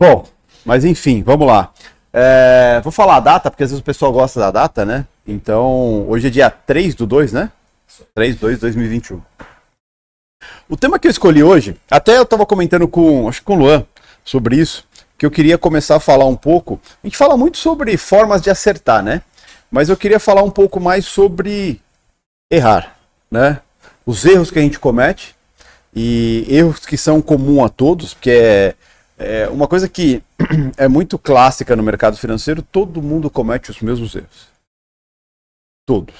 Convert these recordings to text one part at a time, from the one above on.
Bom, mas enfim, vamos lá. É, vou falar a data, porque às vezes o pessoal gosta da data, né? Então, hoje é dia 3 do 2, né? 3 2 2021. O tema que eu escolhi hoje, até eu estava comentando com, acho que com o Luan, sobre isso, que eu queria começar a falar um pouco. A gente fala muito sobre formas de acertar, né? Mas eu queria falar um pouco mais sobre errar, né? Os erros que a gente comete e erros que são comuns a todos, porque é, é uma coisa que é muito clássica no mercado financeiro, todo mundo comete os mesmos erros. Todos.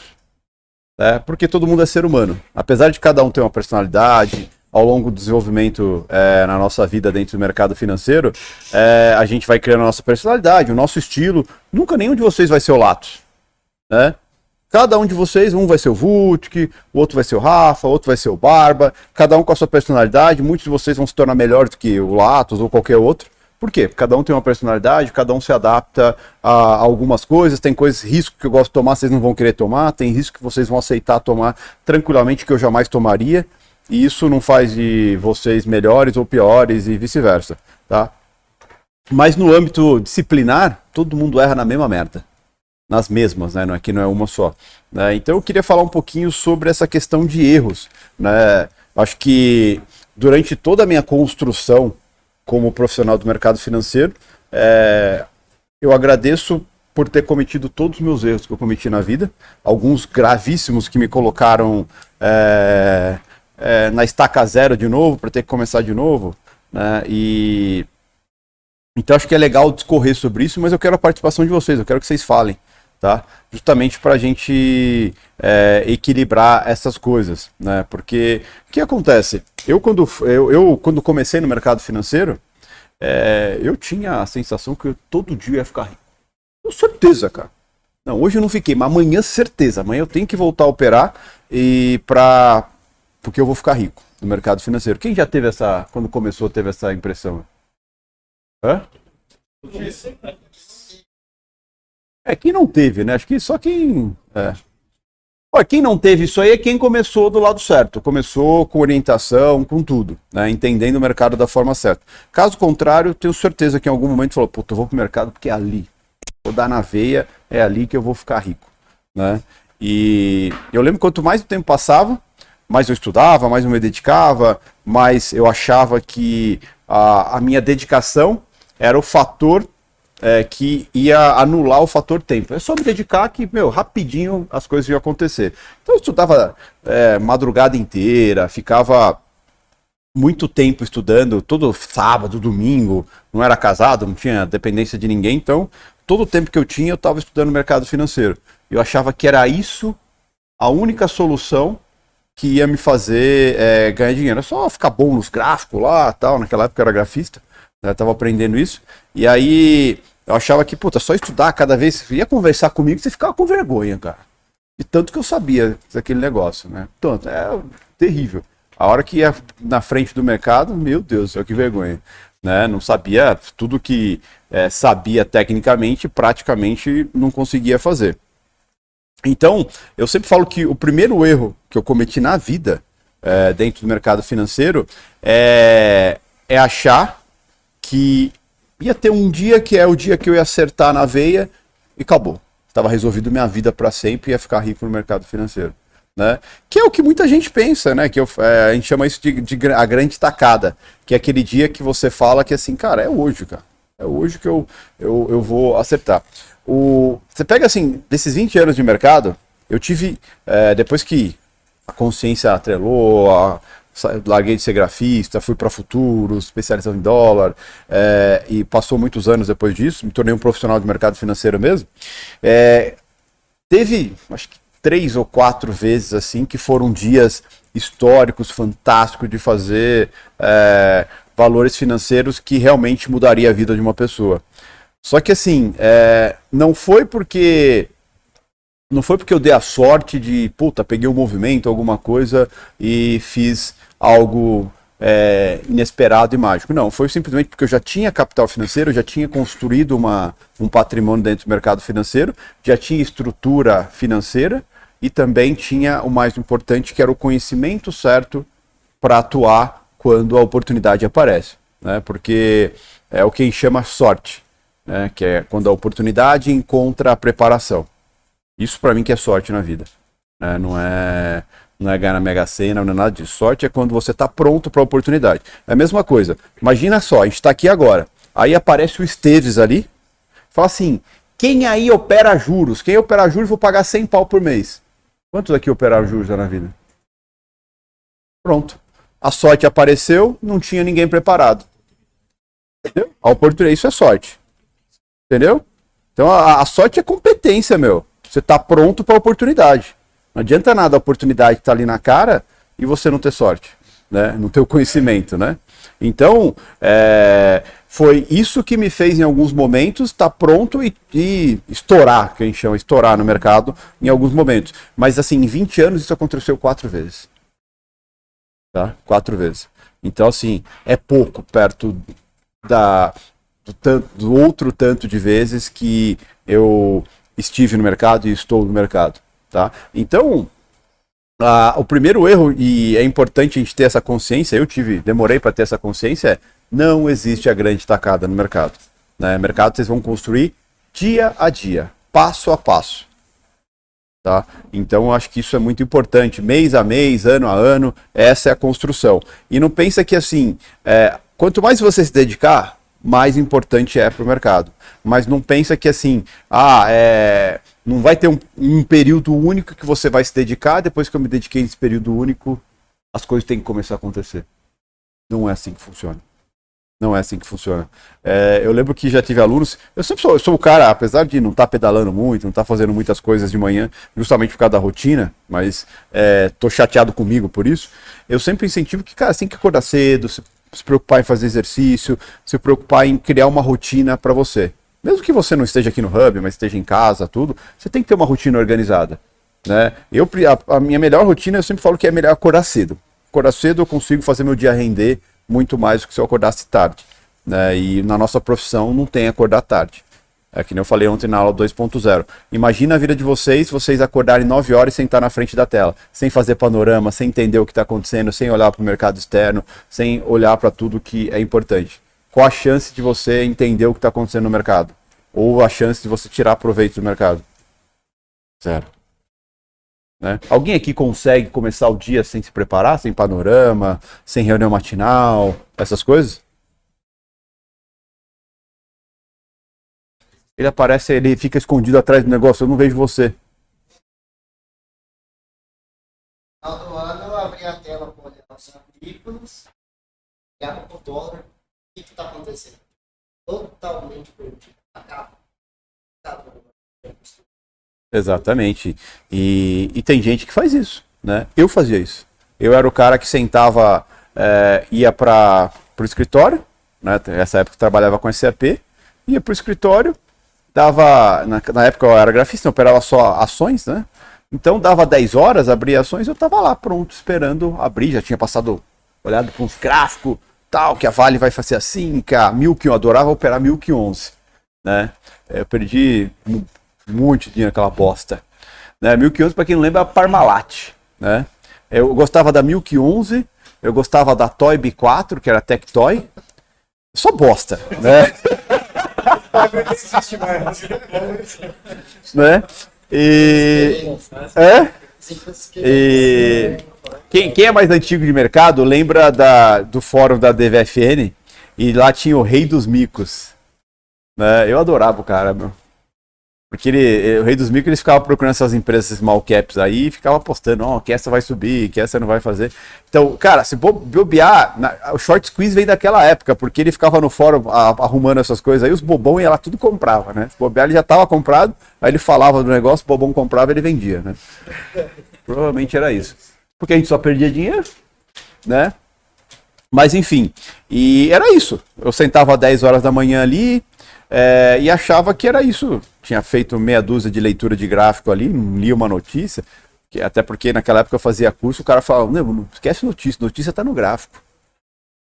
É, porque todo mundo é ser humano. Apesar de cada um ter uma personalidade, ao longo do desenvolvimento é, na nossa vida dentro do mercado financeiro, é, a gente vai criando a nossa personalidade, o nosso estilo. Nunca nenhum de vocês vai ser o Latos. Né? Cada um de vocês, um vai ser o Vutic, o outro vai ser o Rafa, o outro vai ser o Barba, cada um com a sua personalidade. Muitos de vocês vão se tornar melhores do que o Latos ou qualquer outro. Por quê? Cada um tem uma personalidade, cada um se adapta a algumas coisas. Tem coisas, risco que eu gosto de tomar, vocês não vão querer tomar. Tem risco que vocês vão aceitar tomar tranquilamente, que eu jamais tomaria. E isso não faz de vocês melhores ou piores e vice-versa, tá? Mas no âmbito disciplinar, todo mundo erra na mesma merda nas mesmas, né? Aqui não é uma só. Né? Então eu queria falar um pouquinho sobre essa questão de erros. Né? Acho que durante toda a minha construção como profissional do mercado financeiro, é, eu agradeço por ter cometido todos os meus erros que eu cometi na vida, alguns gravíssimos que me colocaram é, é, na estaca zero de novo, para ter que começar de novo. Né? E então acho que é legal discorrer sobre isso, mas eu quero a participação de vocês, eu quero que vocês falem tá? Justamente para a gente é, equilibrar essas coisas, né? Porque o que acontece? Eu quando, eu, eu quando comecei no mercado financeiro, é, eu tinha a sensação que eu todo dia ia ficar rico. Com certeza, cara. Não, hoje eu não fiquei, mas amanhã certeza. Amanhã eu tenho que voltar a operar e para porque eu vou ficar rico no mercado financeiro. Quem já teve essa, quando começou, teve essa impressão? Hã? É, quem não teve, né? Acho que só quem. É. Olha, quem não teve isso aí é quem começou do lado certo, começou com orientação, com tudo, né? entendendo o mercado da forma certa. Caso contrário, tenho certeza que em algum momento falou, puta, eu vou pro mercado porque é ali. Vou dar na veia, é ali que eu vou ficar rico. Né? E eu lembro quanto mais o tempo passava, mais eu estudava, mais eu me dedicava, mais eu achava que a, a minha dedicação era o fator é, que ia anular o fator tempo. É só me dedicar que, meu, rapidinho as coisas iam acontecer. Então eu estudava é, madrugada inteira, ficava muito tempo estudando, todo sábado, domingo, não era casado, não tinha dependência de ninguém, então todo o tempo que eu tinha eu estava estudando mercado financeiro. Eu achava que era isso a única solução que ia me fazer é, ganhar dinheiro. É só ficar bom nos gráficos lá, tal. Naquela época eu era grafista, né, estava aprendendo isso. E aí eu achava que, puta, só estudar cada vez, você ia conversar comigo, você ficava com vergonha, cara. E tanto que eu sabia daquele negócio, né? Tanto, é terrível. A hora que ia na frente do mercado, meu Deus, que vergonha. Né? Não sabia tudo que é, sabia tecnicamente, praticamente não conseguia fazer. Então, eu sempre falo que o primeiro erro que eu cometi na vida, é, dentro do mercado financeiro, é, é achar que ia ter um dia que é o dia que eu ia acertar na veia e acabou. Estava resolvido minha vida para sempre e ia ficar rico no mercado financeiro. Né? Que é o que muita gente pensa, né? Que eu, é, a gente chama isso de, de, a grande tacada, que é aquele dia que você fala que assim, cara, é hoje, cara. É hoje que eu, eu, eu vou acertar. O, você pega assim, desses 20 anos de mercado, eu tive, é, depois que a consciência atrelou, a, larguei de ser grafista, fui para futuros, especialização em dólar, é, e passou muitos anos depois disso, me tornei um profissional de mercado financeiro mesmo. É, teve, acho que três ou quatro vezes assim, que foram dias históricos, fantásticos de fazer é, valores financeiros que realmente mudaria a vida de uma pessoa. Só que assim, não foi porque não foi porque eu dei a sorte de, puta, peguei um movimento, alguma coisa e fiz algo é, inesperado e mágico. Não, foi simplesmente porque eu já tinha capital financeiro, já tinha construído uma, um patrimônio dentro do mercado financeiro, já tinha estrutura financeira e também tinha o mais importante, que era o conhecimento certo para atuar quando a oportunidade aparece. Né? Porque é o que chama sorte, né? que é quando a oportunidade encontra a preparação. Isso para mim que é sorte na vida. Né? Não é não é ganhar na Mega Sena, não é nada disso. Sorte é quando você está pronto para a oportunidade. É a mesma coisa. Imagina só, a gente está aqui agora. Aí aparece o Esteves ali, fala assim: quem aí opera juros? Quem opera juros vou pagar 100 pau por mês. Quantos aqui operaram juros na vida? Pronto. A sorte apareceu, não tinha ninguém preparado. Entendeu? A oportunidade, isso é sorte. Entendeu? Então a, a sorte é competência, meu. Você está pronto para a oportunidade. Não adianta nada a oportunidade estar tá ali na cara e você não ter sorte, né? Ter o conhecimento, né? Então, é, foi isso que me fez em alguns momentos estar tá pronto e, e, estourar, que a gente chama estourar no mercado em alguns momentos. Mas assim, em 20 anos isso aconteceu quatro vezes. Tá? Quatro vezes. Então, assim, é pouco perto da, do, tanto, do outro tanto de vezes que eu estive no mercado e estou no mercado. Tá? Então, a, o primeiro erro, e é importante a gente ter essa consciência, eu tive, demorei para ter essa consciência, é não existe a grande tacada no mercado. Né? Mercado vocês vão construir dia a dia, passo a passo. Tá? Então acho que isso é muito importante, mês a mês, ano a ano, essa é a construção. E não pensa que assim, é, quanto mais você se dedicar, mais importante é para o mercado. Mas não pensa que assim, ah, é, não vai ter um, um, período único que você vai se dedicar, depois que eu me dediquei nesse período único, as coisas têm que começar a acontecer. Não é assim que funciona. Não é assim que funciona. É, eu lembro que já tive alunos. Eu sempre sou, eu sou o cara, apesar de não estar tá pedalando muito, não estar tá fazendo muitas coisas de manhã, justamente por causa da rotina, mas é, chateado comigo por isso. Eu sempre incentivo que, cara, você tem que acordar cedo, se, se preocupar em fazer exercício, se preocupar em criar uma rotina para você. Mesmo que você não esteja aqui no hub, mas esteja em casa, tudo, você tem que ter uma rotina organizada. Né? Eu, a, a minha melhor rotina, eu sempre falo que é melhor acordar cedo. Acordar cedo eu consigo fazer meu dia render muito mais do que se eu acordasse tarde. Né? E na nossa profissão não tem acordar tarde. É que nem eu falei ontem na aula 2.0. Imagina a vida de vocês, vocês acordarem 9 horas e sentar na frente da tela, sem fazer panorama, sem entender o que está acontecendo, sem olhar para o mercado externo, sem olhar para tudo que é importante. Qual a chance de você entender o que está acontecendo no mercado? Ou a chance de você tirar proveito do mercado? Zero. Né? Alguém aqui consegue começar o dia sem se preparar, sem panorama, sem reunião matinal, essas coisas? Ele aparece, ele fica escondido atrás do negócio, eu não vejo você. Final do ano eu abri a tela com os currículos, olhava para o dólar, o que está acontecendo? Totalmente perdido. Acaba. Acaba. Exatamente. E, e tem gente que faz isso, né? Eu fazia isso. Eu era o cara que sentava, é, ia para o escritório, né? Nessa época eu trabalhava com SAP, ia para o escritório, dava, na, na, época eu era grafista, eu operava só ações, né? Então dava 10 horas, abria ações, eu estava lá pronto, esperando abrir, já tinha passado, olhado para uns gráficos, tal, que a Vale vai fazer assim, que a Milk, eu adorava operar Milk 11, né? Eu perdi muito dinheiro aquela bosta. Né? 1011, para quem não lembra, é a Parmalat. Né? Eu gostava da 1011, eu gostava da Toy B4, que era Tectoy. Só bosta, né? né? E... É? E... Quem, quem é mais antigo de mercado lembra da, do fórum da DVFN e lá tinha o Rei dos Micos. Né? Eu adorava o cara, meu. Porque ele, o Rei dos Micos ele ficava procurando essas empresas small caps aí e ficava apostando, ó, oh, que essa vai subir, que essa não vai fazer. Então, cara, se bobear, na, o short squeeze vem daquela época, porque ele ficava no fórum a, arrumando essas coisas aí, os bobão ia lá tudo comprava, né? Se bobear, ele já estava comprado, aí ele falava do negócio, o bobão comprava ele vendia, né? Provavelmente era isso. Porque a gente só perdia dinheiro, né? Mas enfim, e era isso. Eu sentava às 10 horas da manhã ali, é, e achava que era isso. Tinha feito meia dúzia de leitura de gráfico ali, li uma notícia, que, até porque naquela época eu fazia curso, o cara falava, não, não esquece notícia, notícia está no gráfico.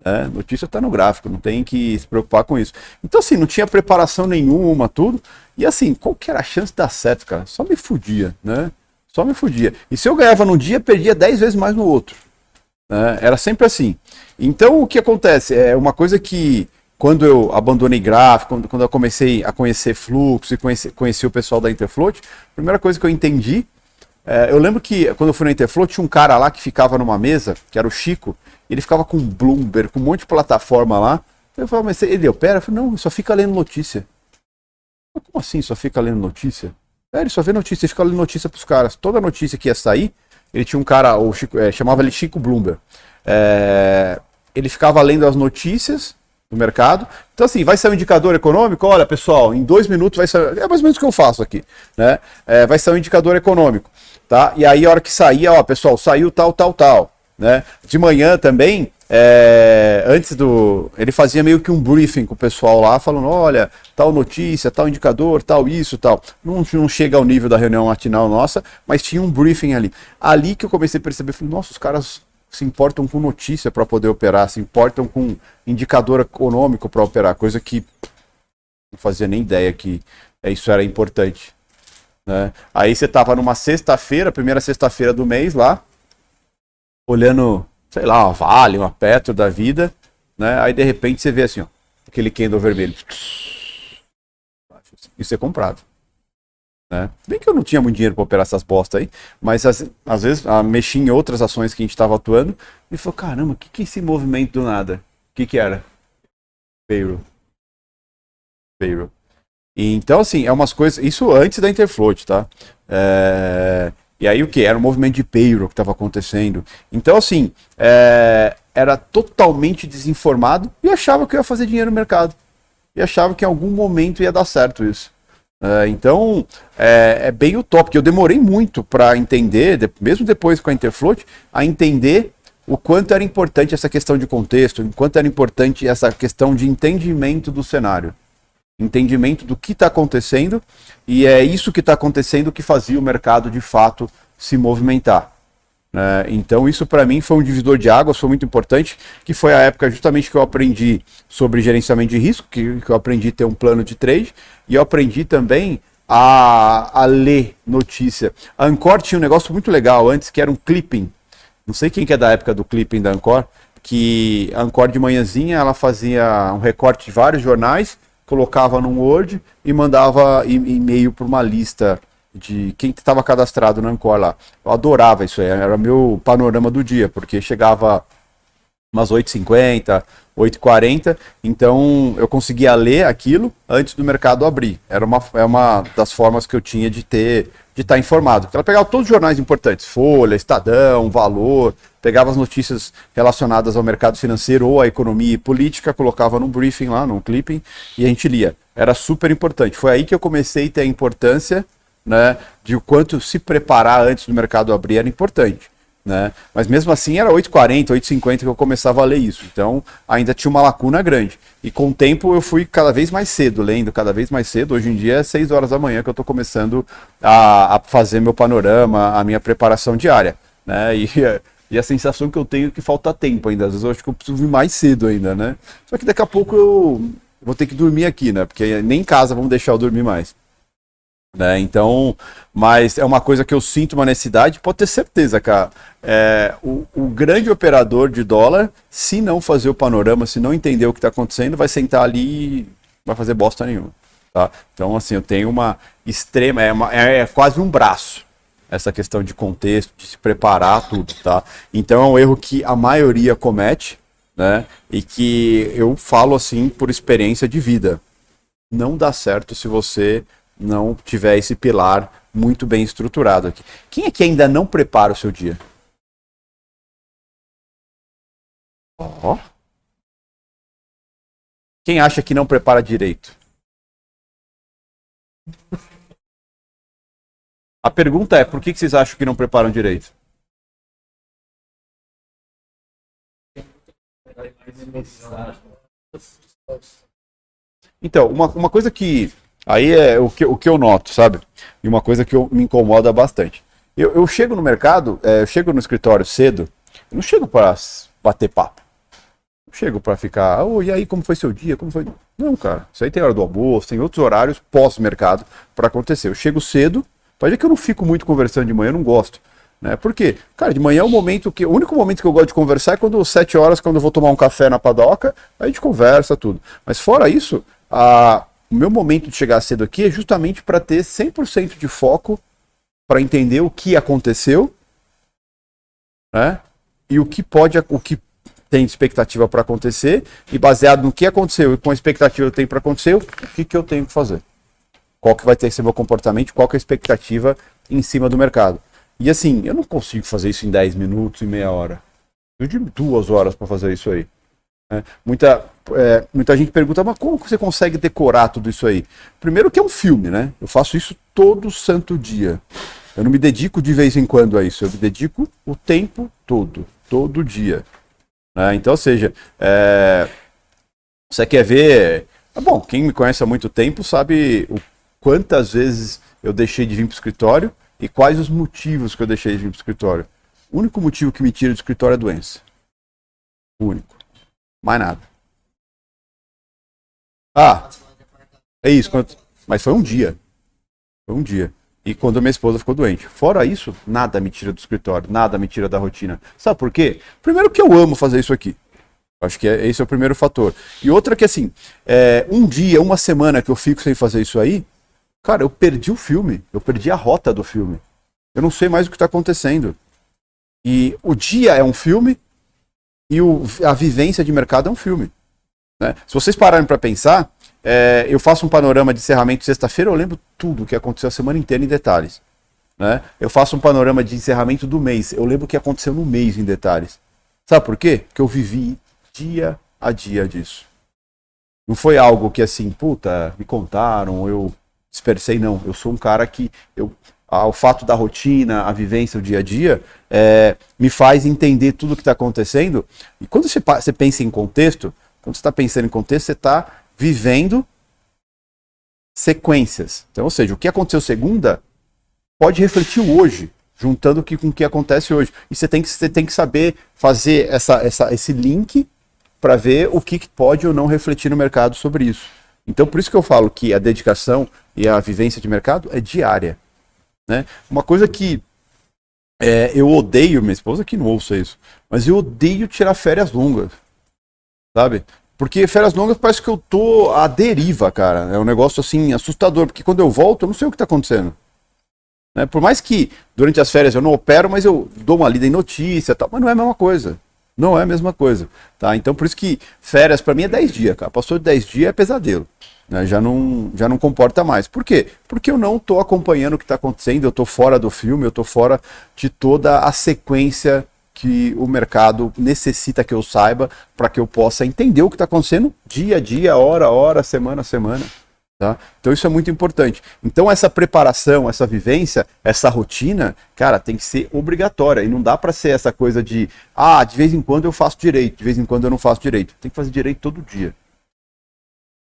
É, notícia está no gráfico, não tem que se preocupar com isso. Então, assim, não tinha preparação nenhuma, tudo. E assim, qual que era a chance de dar certo, cara? Só me fudia, né? Só me fudia. E se eu ganhava num dia, perdia 10 vezes mais no outro. Né? Era sempre assim. Então, o que acontece? É uma coisa que quando eu abandonei gráfico, quando, quando eu comecei a conhecer fluxo e conheci, conheci o pessoal da Interfloat, a primeira coisa que eu entendi, é, eu lembro que quando eu fui na Interfloat, tinha um cara lá que ficava numa mesa, que era o Chico, ele ficava com Bloomberg, com um monte de plataforma lá. Eu falava, mas ele opera? Eu falei, não, só fica lendo notícia. Como assim só fica lendo notícia? É, ele só vê notícia, ele fica lendo notícia pros caras. Toda notícia que ia sair, ele tinha um cara, o Chico, é, chamava ele Chico Bloomberg. É, ele ficava lendo as notícias do mercado. Então, assim, vai sair um indicador econômico? Olha, pessoal, em dois minutos vai sair. É mais ou menos o que eu faço aqui. Né? É, vai sair um indicador econômico. Tá? E aí, a hora que sair, ó, pessoal, saiu tal, tal, tal. Né? De manhã também, é, antes do. Ele fazia meio que um briefing com o pessoal lá, falando: olha, tal notícia, tal indicador, tal isso, tal. Não, não chega ao nível da reunião matinal nossa, mas tinha um briefing ali. Ali que eu comecei a perceber, falei, nossa, os caras se importam com notícia para poder operar, se importam com indicador econômico para operar, coisa que não fazia nem ideia que isso era importante. Né? Aí você estava numa sexta-feira, primeira sexta-feira do mês lá, olhando, sei lá, uma Vale, uma Petro da vida, né? Aí de repente você vê assim, ó, aquele candle vermelho. Isso é comprado. Né? Bem que eu não tinha muito dinheiro para operar essas bostas aí, mas às, às vezes a, mexi em outras ações que a gente estava atuando e falou: caramba, o que, que é esse movimento do nada? O que, que era? Payroll. Payroll. E, então, assim, é umas coisas. Isso antes da Interfloat, tá? É, e aí o que? Era um movimento de payroll que estava acontecendo. Então, assim, é, era totalmente desinformado e achava que ia fazer dinheiro no mercado. E achava que em algum momento ia dar certo isso. É, então, é, é, bem utópico. Eu demorei muito para entender, de, mesmo depois com a Interfloat, a entender o quanto era importante essa questão de contexto, o quanto era importante essa questão de entendimento do cenário. Entendimento do que está acontecendo, e é isso que está acontecendo que fazia o mercado de fato se movimentar. Né? Então, isso para mim foi um divisor de águas, foi muito importante, que foi a época justamente que eu aprendi sobre gerenciamento de risco, que, que eu aprendi a ter um plano de trade, e eu aprendi também a, a ler notícia. A Ancor tinha um negócio muito legal antes, que era um clipping. Não sei quem que é da época do clipping da Ancor, que a Ancor de manhãzinha ela fazia um recorte de vários jornais, colocava num Word e mandava e-mail para uma lista de quem estava cadastrado no Ancor lá. Eu adorava isso aí, era meu panorama do dia, porque chegava umas 8h50, 8h40, então eu conseguia ler aquilo antes do mercado abrir. Era uma, é uma das formas que eu tinha de ter de estar informado. Ela pegava todos os jornais importantes, Folha, Estadão, Valor, pegava as notícias relacionadas ao mercado financeiro ou à economia e política, colocava num briefing lá, num clipping, e a gente lia. Era super importante. Foi aí que eu comecei a ter a importância né, de o quanto se preparar antes do mercado abrir era importante. Né? Mas mesmo assim era 8h40, 8h50 que eu começava a ler isso. Então ainda tinha uma lacuna grande. E com o tempo eu fui cada vez mais cedo, lendo cada vez mais cedo. Hoje em dia é 6 horas da manhã que eu estou começando a, a, fazer meu panorama, a minha preparação diária. Né? E, e a sensação que eu tenho é que falta tempo ainda. Às vezes eu acho que eu preciso vir mais cedo ainda, né? Só que daqui a pouco eu vou ter que dormir aqui, né? Porque nem em casa vão deixar eu dormir mais. Né? Então, mas é uma coisa que eu sinto uma necessidade, pode ter certeza, cara. É, o, o, grande operador de dólar, se não fazer o panorama, se não entender o que está acontecendo, vai sentar ali e vai fazer bosta nenhuma. Tá? Então, assim, eu tenho uma extrema, é, uma, é, é quase um braço essa questão de contexto, de se preparar tudo, tá? Então é um erro que a maioria comete, né? E que eu falo assim por experiência de vida. Não dá certo se você não tiver esse pilar muito bem estruturado aqui. Quem é que ainda não prepara o seu dia? Ó. Oh. Quem acha que não prepara direito? A pergunta é: por que vocês acham que não preparam direito? Então, uma, uma coisa que Aí é o que, o que eu noto, sabe? E uma coisa que eu, me incomoda bastante. Eu, eu chego no mercado, é, eu chego no escritório cedo, eu não chego para bater papo. Eu chego para ficar, oh, e aí, como foi seu dia? Como foi? Não, cara, isso aí tem hora do almoço, tem outros horários pós-mercado para acontecer. Eu chego cedo, pode ver que eu não fico muito conversando de manhã, eu não gosto. Né? Por quê? Cara, de manhã é o momento que. O único momento que eu gosto de conversar é quando 7 horas, quando eu vou tomar um café na padoca, aí a gente conversa tudo. Mas fora isso, a, o meu momento de chegar cedo aqui é justamente para ter 100% de foco para entender o que aconteceu, né? E o que pode, o que tem expectativa para acontecer e baseado no que aconteceu e com a expectativa que eu tenho para acontecer, o que, que eu tenho que fazer? Qual que vai ter que ser meu comportamento? Qual que é a expectativa em cima do mercado? E assim, eu não consigo fazer isso em 10 minutos, em meia hora. Eu digo duas horas para fazer isso aí. É, muita, é, muita gente pergunta, mas como você consegue decorar tudo isso aí? Primeiro que é um filme, né? Eu faço isso todo santo dia. Eu não me dedico de vez em quando a isso, eu me dedico o tempo todo, todo dia. Né? Então, ou seja, é, você quer ver. Ah, bom, quem me conhece há muito tempo sabe o quantas vezes eu deixei de vir para o escritório e quais os motivos que eu deixei de vir para o escritório. O único motivo que me tira do escritório é doença. O único. Mais nada. Ah, é isso. Mas foi um dia. Foi um dia. E quando minha esposa ficou doente. Fora isso, nada me tira do escritório, nada me tira da rotina. Sabe por quê? Primeiro que eu amo fazer isso aqui. Acho que é, esse é o primeiro fator. E outra que assim, é, um dia, uma semana que eu fico sem fazer isso aí, Cara, eu perdi o filme, eu perdi a rota do filme. Eu não sei mais o que está acontecendo. E o dia é um filme e o, a vivência de mercado é um filme. Né? Se vocês pararem para pensar, é, eu faço um panorama de encerramento sexta-feira, eu lembro tudo o que aconteceu a semana inteira em detalhes. Né? Eu faço um panorama de encerramento do mês, eu lembro o que aconteceu no mês em detalhes. Sabe por quê? Porque eu vivi dia a dia disso. Não foi algo que assim, puta, me contaram, eu dispersei, não. Eu sou um cara que eu, o fato da rotina, a vivência, o dia a dia, é, me faz entender tudo o que está acontecendo. E quando você, você pensa em contexto, quando você está pensando em contexto, você está vivendo sequências. Então, ou seja, o que aconteceu segunda pode refletir hoje, juntando com o que acontece hoje. E você tem que, você tem que saber fazer essa, essa, esse link para ver o que pode ou não refletir no mercado sobre isso. Então, por isso que eu falo que a dedicação e a vivência de mercado é diária. Né? Uma coisa que é, eu odeio, minha esposa que não ouça isso, mas eu odeio tirar férias longas. Sabe? Porque férias longas parece que eu tô à deriva, cara. É um negócio assim assustador, porque quando eu volto, eu não sei o que está acontecendo. Né? Por mais que durante as férias eu não opero, mas eu dou uma lida em notícia, tal, mas não é a mesma coisa. Não é a mesma coisa, tá? Então por isso que férias para mim é 10 dias, cara. Passou de 10 dias é pesadelo. Né? Já, não, já não comporta mais. Por quê? Porque eu não estou acompanhando o que está acontecendo, eu estou fora do filme, eu estou fora de toda a sequência que o mercado necessita que eu saiba para que eu possa entender o que está acontecendo dia a dia, hora a hora, semana a semana. Tá? Então isso é muito importante. Então essa preparação, essa vivência, essa rotina, cara, tem que ser obrigatória e não dá para ser essa coisa de ah, de vez em quando eu faço direito, de vez em quando eu não faço direito. Tem que fazer direito todo dia.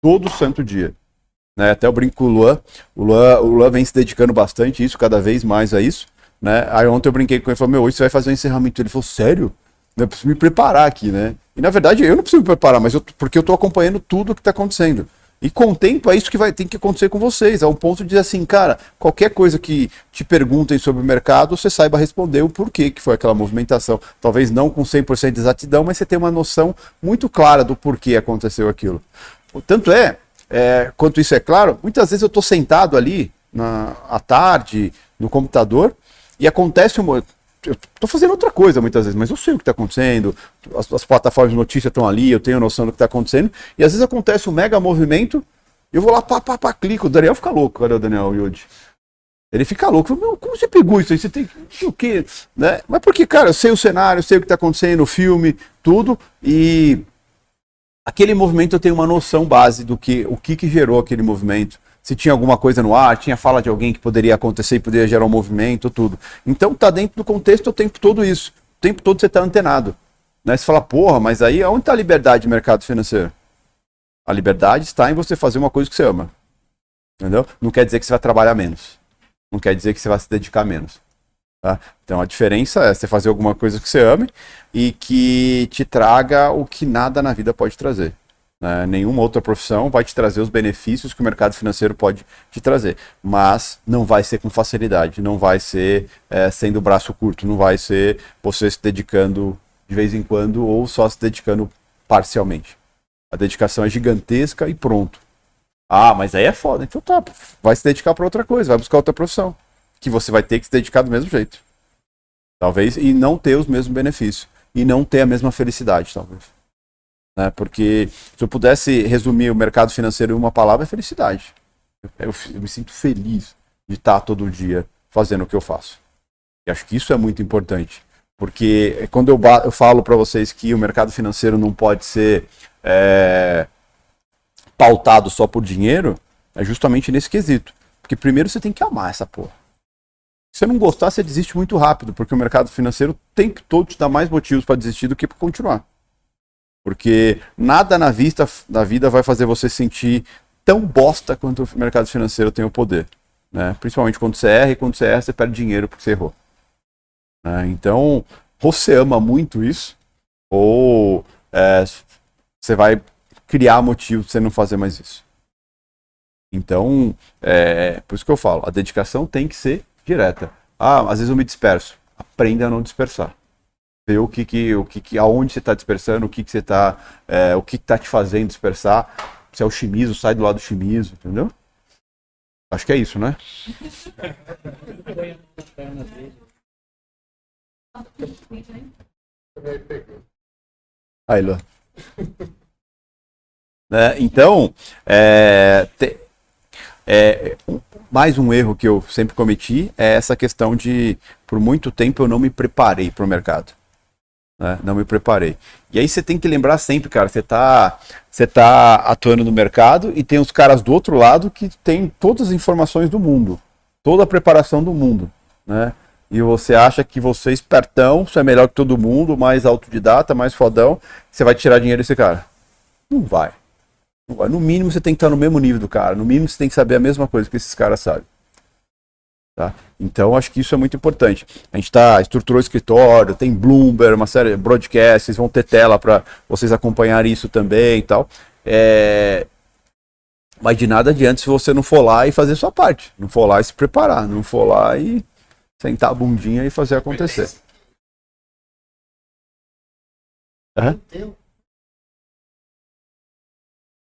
Todo santo dia. Né? Até eu brinco com o Luan. O Luan, o Luan vem se dedicando bastante isso, cada vez mais a isso. Né? Aí ontem eu brinquei com ele e falei, meu, hoje você vai fazer um encerramento. Ele falou, sério? Eu preciso me preparar aqui, né? E na verdade eu não preciso me preparar, mas eu, porque eu estou acompanhando tudo o que está acontecendo. E com o tempo é isso que vai ter que acontecer com vocês, ao ponto de dizer assim, cara, qualquer coisa que te perguntem sobre o mercado, você saiba responder o porquê que foi aquela movimentação. Talvez não com 100% de exatidão, mas você tem uma noção muito clara do porquê aconteceu aquilo. Tanto é, é quanto isso é claro, muitas vezes eu estou sentado ali na, à tarde no computador e acontece uma, eu estou fazendo outra coisa muitas vezes, mas eu sei o que está acontecendo, as, as, plataformas de notícia estão ali, eu tenho noção do que está acontecendo, e às vezes acontece um mega movimento, eu vou lá, pá, pá, pá, clico, o Daniel fica louco, cadê o Daniel Yodi? Ele fica louco, meu, como você pegou isso aí? Você tem o quê? Né? Mas porque, cara, eu sei o cenário, eu sei o que está acontecendo, o filme, tudo, e aquele movimento eu tenho uma noção base do que, o que, que gerou aquele movimento, se tinha alguma coisa no ar, tinha fala de alguém que poderia acontecer e poderia gerar um movimento, tudo. Então tá dentro do contexto o tempo todo isso. O tempo todo você está antenado. Né? Você fala, porra, mas aí onde está a liberdade de mercado financeiro? A liberdade está em você fazer uma coisa que você ama. Entendeu? Não quer dizer que você vai trabalhar menos. Não quer dizer que você vai se dedicar menos. Tá? Então a diferença é você fazer alguma coisa que você ame e que te traga o que nada na vida pode trazer. Né? Nenhuma outra profissão vai te trazer os benefícios que o mercado financeiro pode te trazer. Mas não vai ser com facilidade, não vai ser é, sendo braço curto, não vai ser você se dedicando de vez em quando ou só se dedicando parcialmente. A dedicação é gigantesca e pronto. Ah, mas aí é foda. Então tá, vai se dedicar para outra coisa, vai buscar outra profissão. Que você vai ter que se dedicar do mesmo jeito. Talvez, e não ter os mesmos benefícios. E não ter a mesma felicidade, talvez. Né? Porque se eu pudesse resumir o mercado financeiro em uma palavra, é felicidade. Eu, eu me sinto feliz de estar todo dia fazendo o que eu faço. E acho que isso é muito importante. Porque quando eu, eu falo para vocês que o mercado financeiro não pode ser é, pautado só por dinheiro, é justamente nesse quesito. Porque primeiro você tem que amar essa porra. Se você não gostar, você desiste muito rápido, porque o mercado financeiro o tempo todo te dá mais motivos para desistir do que para continuar. Porque nada na vista da vida vai fazer você sentir tão bosta quanto o mercado financeiro tem o poder. Né? Principalmente quando você erra e quando você erra, você perde dinheiro porque você errou. Né? Então, ou você ama muito isso, ou é, você vai criar motivo para você não fazer mais isso. Então, é, por isso que eu falo, a dedicação tem que ser direta. Ah, às vezes eu me disperso. Aprenda a não dispersar. Ver o que que, o que, que aonde você está dispersando, o que que você está, é, o que está te fazendo dispersar. Se é o chimizo, sai do lado do chimizo, entendeu? Acho que é isso, né? Aí, Lô. Né? Então, é, te, é, mais um erro que eu sempre cometi é essa questão de, por muito tempo, eu não me preparei para o mercado. Né? Não me preparei. E aí você tem que lembrar sempre, cara, você está você tá atuando no mercado e tem os caras do outro lado que tem todas as informações do mundo, toda a preparação do mundo, né? E você acha que você é espertão, você é melhor que todo mundo, mais autodidata, mais fodão, você vai tirar dinheiro desse cara. Não vai. No mínimo você tem que estar no mesmo nível do cara. No mínimo você tem que saber a mesma coisa que esses caras sabem. Tá? Então acho que isso é muito importante. A gente tá, estruturou o escritório, tem Bloomberg, uma série de broadcasts, vão ter tela para vocês acompanharem isso também e tal. É... Mas de nada adianta se você não for lá e fazer sua parte. Não for lá e se preparar. Não for lá e sentar a bundinha e fazer acontecer. Uhum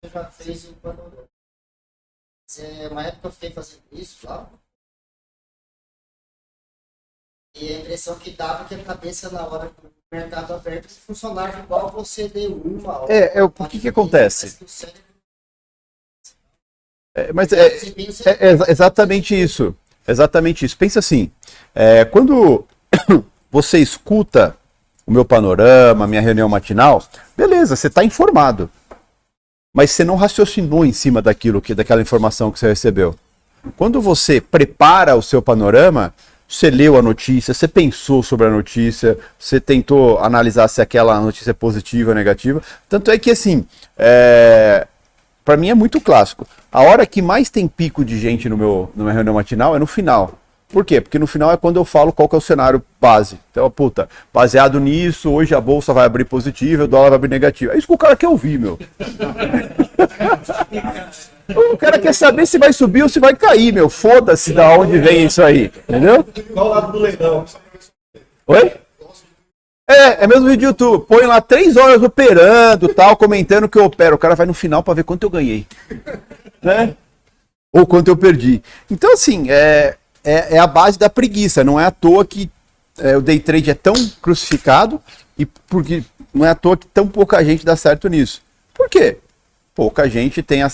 já fez o panorama. É, uma época eu fiquei fazendo isso lá. E a impressão que dava é que a cabeça na hora do mercado aberto funcionava igual você deu uma É, é o que que acontece? É, mas é, é, é, exatamente isso. Exatamente isso. Pensa assim, é, quando você escuta o meu panorama, minha reunião matinal, beleza, você está informado mas você não raciocinou em cima daquilo que daquela informação que você recebeu. Quando você prepara o seu panorama, você leu a notícia, você pensou sobre a notícia, você tentou analisar se aquela notícia é positiva ou negativa. Tanto é que assim, é... para mim é muito clássico. A hora que mais tem pico de gente no meu, meu reunião matinal é no final. Por quê? Porque no final é quando eu falo qual que é o cenário base. Então, puta, baseado nisso, hoje a bolsa vai abrir positiva, o dólar vai abrir negativo. É isso que o cara quer ouvir, meu. o cara quer saber se vai subir ou se vai cair, meu. Foda-se da onde vem isso aí. Entendeu? Qual lado do leilão? Oi? É, é mesmo vídeo do YouTube. Põe lá três horas operando, tal, comentando que eu opero. O cara vai no final para ver quanto eu ganhei. Né? Ou quanto eu perdi. Então, assim, é, é, é a base da preguiça. Não é à toa que é, o day trade é tão crucificado e porque não é à toa que tão pouca gente dá certo nisso. Por quê? Pouca gente tem a,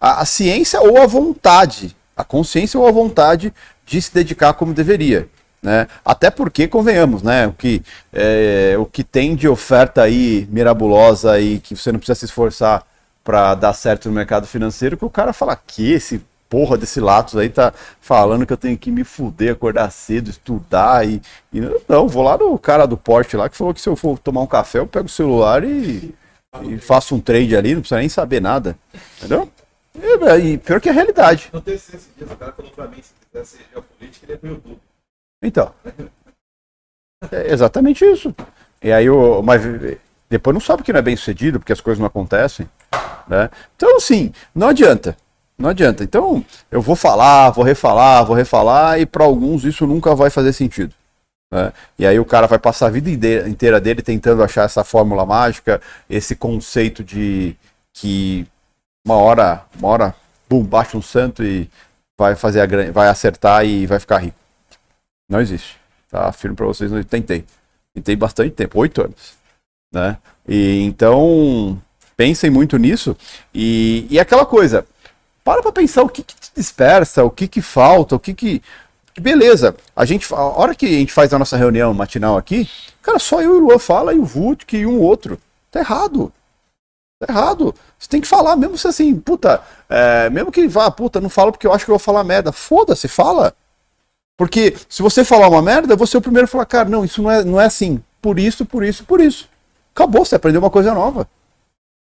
a, a ciência ou a vontade, a consciência ou a vontade de se dedicar como deveria. Né? Até porque, convenhamos, né? o, que, é, o que tem de oferta aí mirabulosa e que você não precisa se esforçar para dar certo no mercado financeiro, que o cara fala que esse porra desse Latos aí tá falando que eu tenho que me fuder, acordar cedo, estudar e, e. Não, vou lá no cara do porte lá que falou que se eu for tomar um café, eu pego o celular e, e faço um trade ali, não precisa nem saber nada. Entendeu? E, e pior que é a realidade. No TC esses dias, o cara falou pra mim, se quisesse geopolítica, ele é pro YouTube. Então. É exatamente isso. E aí o. Mas depois não sabe que não é bem sucedido, porque as coisas não acontecem. Né? Então, assim, não adianta. Não adianta. Então, eu vou falar, vou refalar, vou refalar, e para alguns isso nunca vai fazer sentido. Né? E aí o cara vai passar a vida inteira dele tentando achar essa fórmula mágica, esse conceito de que uma hora, uma hora, bum, baixa um santo e vai fazer a, vai acertar e vai ficar rico. Não existe. Tá? Afirmo para vocês, eu tentei. Tentei bastante tempo, oito anos. Né? E então pensem muito nisso. E, e aquela coisa, para para pensar o que, que te dispersa, o que, que falta, o que que. Beleza, a gente, a hora que a gente faz a nossa reunião matinal aqui, cara, só eu e o Luan fala e o Vutk e um outro. Tá errado. Tá errado. Você tem que falar, mesmo se assim, puta, é, mesmo que vá, puta, não falo porque eu acho que eu vou falar merda. Foda-se, fala. Porque se você falar uma merda, você é o primeiro a falar, cara, não, isso não é, não é assim. Por isso, por isso, por isso. Acabou, você aprendeu uma coisa nova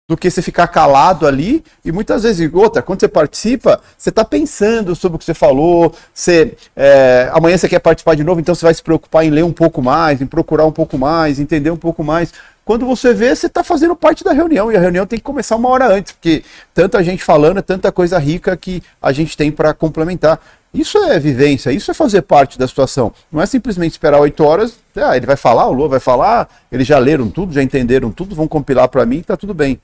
do que você ficar calado ali. E muitas vezes, outra, quando você participa, você está pensando sobre o que você falou, você, é, amanhã você quer participar de novo, então você vai se preocupar em ler um pouco mais, em procurar um pouco mais, entender um pouco mais. Quando você vê, você está fazendo parte da reunião, e a reunião tem que começar uma hora antes, porque tanta gente falando, tanta coisa rica que a gente tem para complementar. Isso é vivência, isso é fazer parte da situação. Não é simplesmente esperar oito horas, ah, ele vai falar, o Lua vai falar, eles já leram tudo, já entenderam tudo, vão compilar para mim, está tudo bem.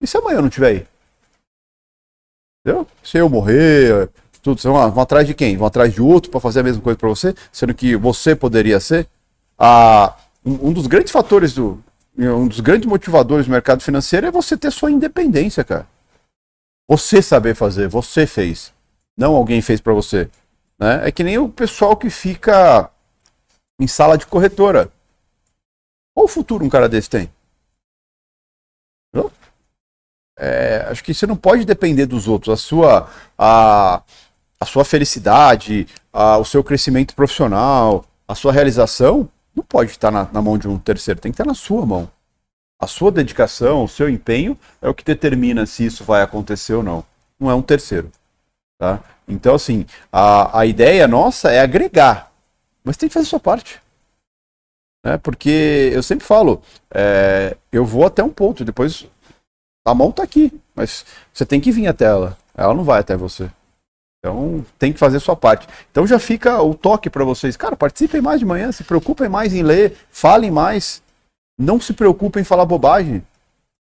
E se amanhã eu não tiver aí? Entendeu? Se eu morrer, tudo, vão, vão atrás de quem? Vão atrás de outro para fazer a mesma coisa para você, sendo que você poderia ser? Ah, um, um dos grandes fatores do. Um dos grandes motivadores do mercado financeiro é você ter sua independência, cara. Você saber fazer, você fez. Não alguém fez para você. Né? É que nem o pessoal que fica em sala de corretora. Qual futuro um cara desse tem? Não? É, acho que você não pode depender dos outros. A sua, a, a sua felicidade, a, o seu crescimento profissional, a sua realização, não pode estar na, na mão de um terceiro, tem que estar na sua mão. A sua dedicação, o seu empenho é o que determina se isso vai acontecer ou não. Não é um terceiro. Tá? Então, assim, a, a ideia nossa é agregar, mas tem que fazer a sua parte. Né? Porque eu sempre falo, é, eu vou até um ponto, depois a mão está aqui, mas você tem que vir até ela. Ela não vai até você. Então tem que fazer sua parte. Então já fica o toque para vocês. Cara, participem mais de manhã, se preocupem mais em ler, falem mais. Não se preocupem em falar bobagem.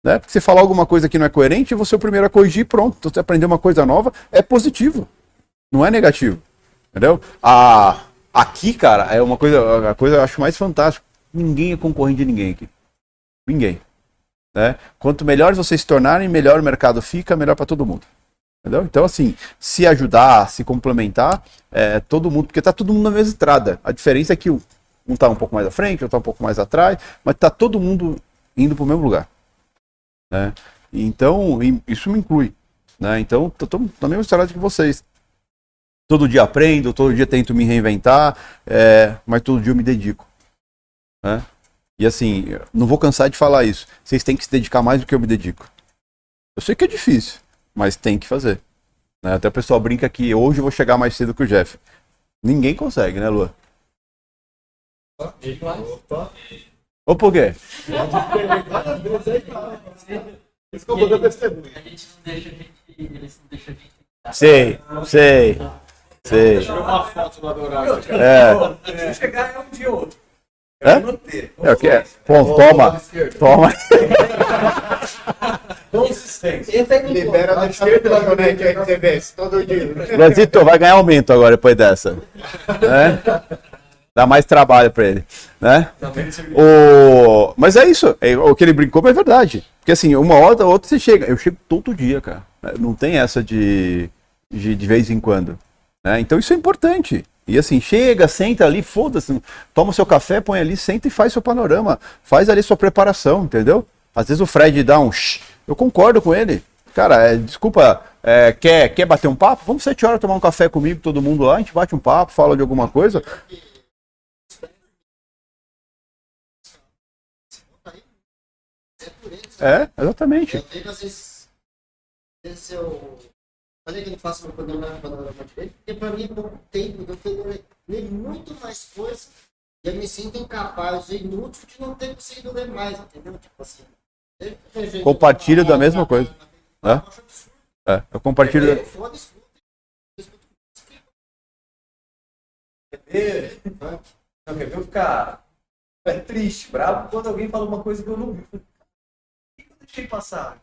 Né? Porque você falar alguma coisa que não é coerente, você é o primeiro a corrigir pronto. Então você aprender uma coisa nova, é positivo. Não é negativo. Entendeu? A, aqui, cara, é uma coisa, a coisa eu acho mais fantástica. Ninguém é concorrente de ninguém aqui. Ninguém. Né? Quanto melhores vocês se tornarem, melhor o mercado fica, melhor para todo mundo. Entendeu? Então, assim, se ajudar, se complementar, é, todo mundo, porque está todo mundo na mesma estrada. A diferença é que um está um pouco mais à frente, outro está um pouco mais atrás, mas está todo mundo indo para o mesmo lugar. Né? Então, isso me inclui. Né? Então, estou na mesma estrada que vocês. Todo dia aprendo, todo dia tento me reinventar, é, mas todo dia eu me dedico. Né? E assim, não vou cansar de falar isso. Vocês têm que se dedicar mais do que eu me dedico. Eu sei que é difícil, mas tem que fazer. Né? Até o pessoal brinca que hoje eu vou chegar mais cedo que o Jeff. Ninguém consegue, né, Lua? Ou por quê? Sei, sei, sei. uma foto no adorável. É. Se chegar é um dia ou outro. É? É o que é? Pô, toma. Toma. Libera da esquerda da boneca vê todo dia. Brasil vai ganhar aumento agora depois dessa. Né? Dá mais trabalho para ele. Né? O... Mas é isso. É, o que ele brincou, mas é verdade. Porque assim, uma hora ou outra você chega. Eu chego todo dia, cara. Não tem essa de, de, de vez em quando. Né? Então isso é importante. E assim, chega, senta ali, foda-se, toma seu café, põe ali, senta e faz seu panorama. Faz ali sua preparação, entendeu? Às vezes o Fred dá um shh, eu concordo com ele. Cara, é, desculpa, é, quer, quer bater um papo? Vamos sete horas tomar um café comigo, todo mundo lá, a gente bate um papo, fala de alguma coisa. É, exatamente. Olha que ele faça uma panorama, panorama diferente, porque para mim é pouco tempo, eu tenho ler muito mais coisas e eu me sinto incapaz, inútil de não ter conseguido ler mais, entendeu? Tipo assim. Compartilho da mesma coisa. né? É, eu compartilho. É, ver, não quer ver eu ficar é triste, bravo, quando alguém fala uma coisa que eu não vi. Por que eu deixei passar?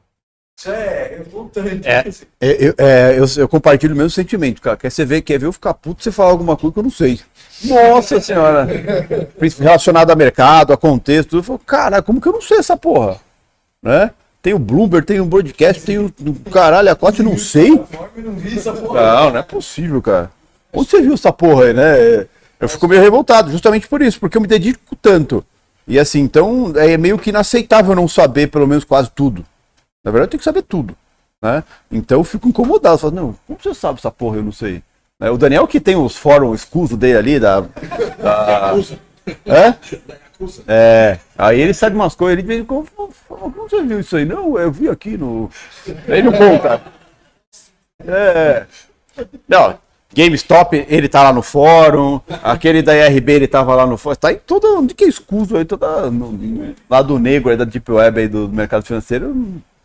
Isso é revoltante. É. É, eu, é, eu, eu compartilho o mesmo sentimento, cara. Quer você ver, quer ver eu ficar puto você falar alguma coisa que eu não sei. Nossa senhora! Relacionado a mercado, a contexto, eu falo, cara, como que eu não sei essa porra? Né? Tem o Bloomberg, tem o broadcast, tem o, caralho, a cote, não sei. Não, não é possível, cara. Onde você viu essa porra aí, né? Eu fico meio revoltado, justamente por isso, porque eu me dedico tanto. E assim, então é meio que inaceitável não saber pelo menos quase tudo. Na verdade, eu tenho que saber tudo. Né? Então eu fico incomodado. Falo, não, como você sabe essa porra? Eu não sei. Né? O Daniel que tem os fóruns escusos dele ali, da. da... É? É, aí ele sabe umas coisas, ele vem como, como você viu isso aí? Não, eu vi aqui no. Ele não conta. É. Não, GameStop, ele tá lá no fórum, aquele da IRB, ele tava lá no fórum, tá em toda, onde que é escuso aí, toda, no, lá do negro aí da Deep Web aí do mercado financeiro,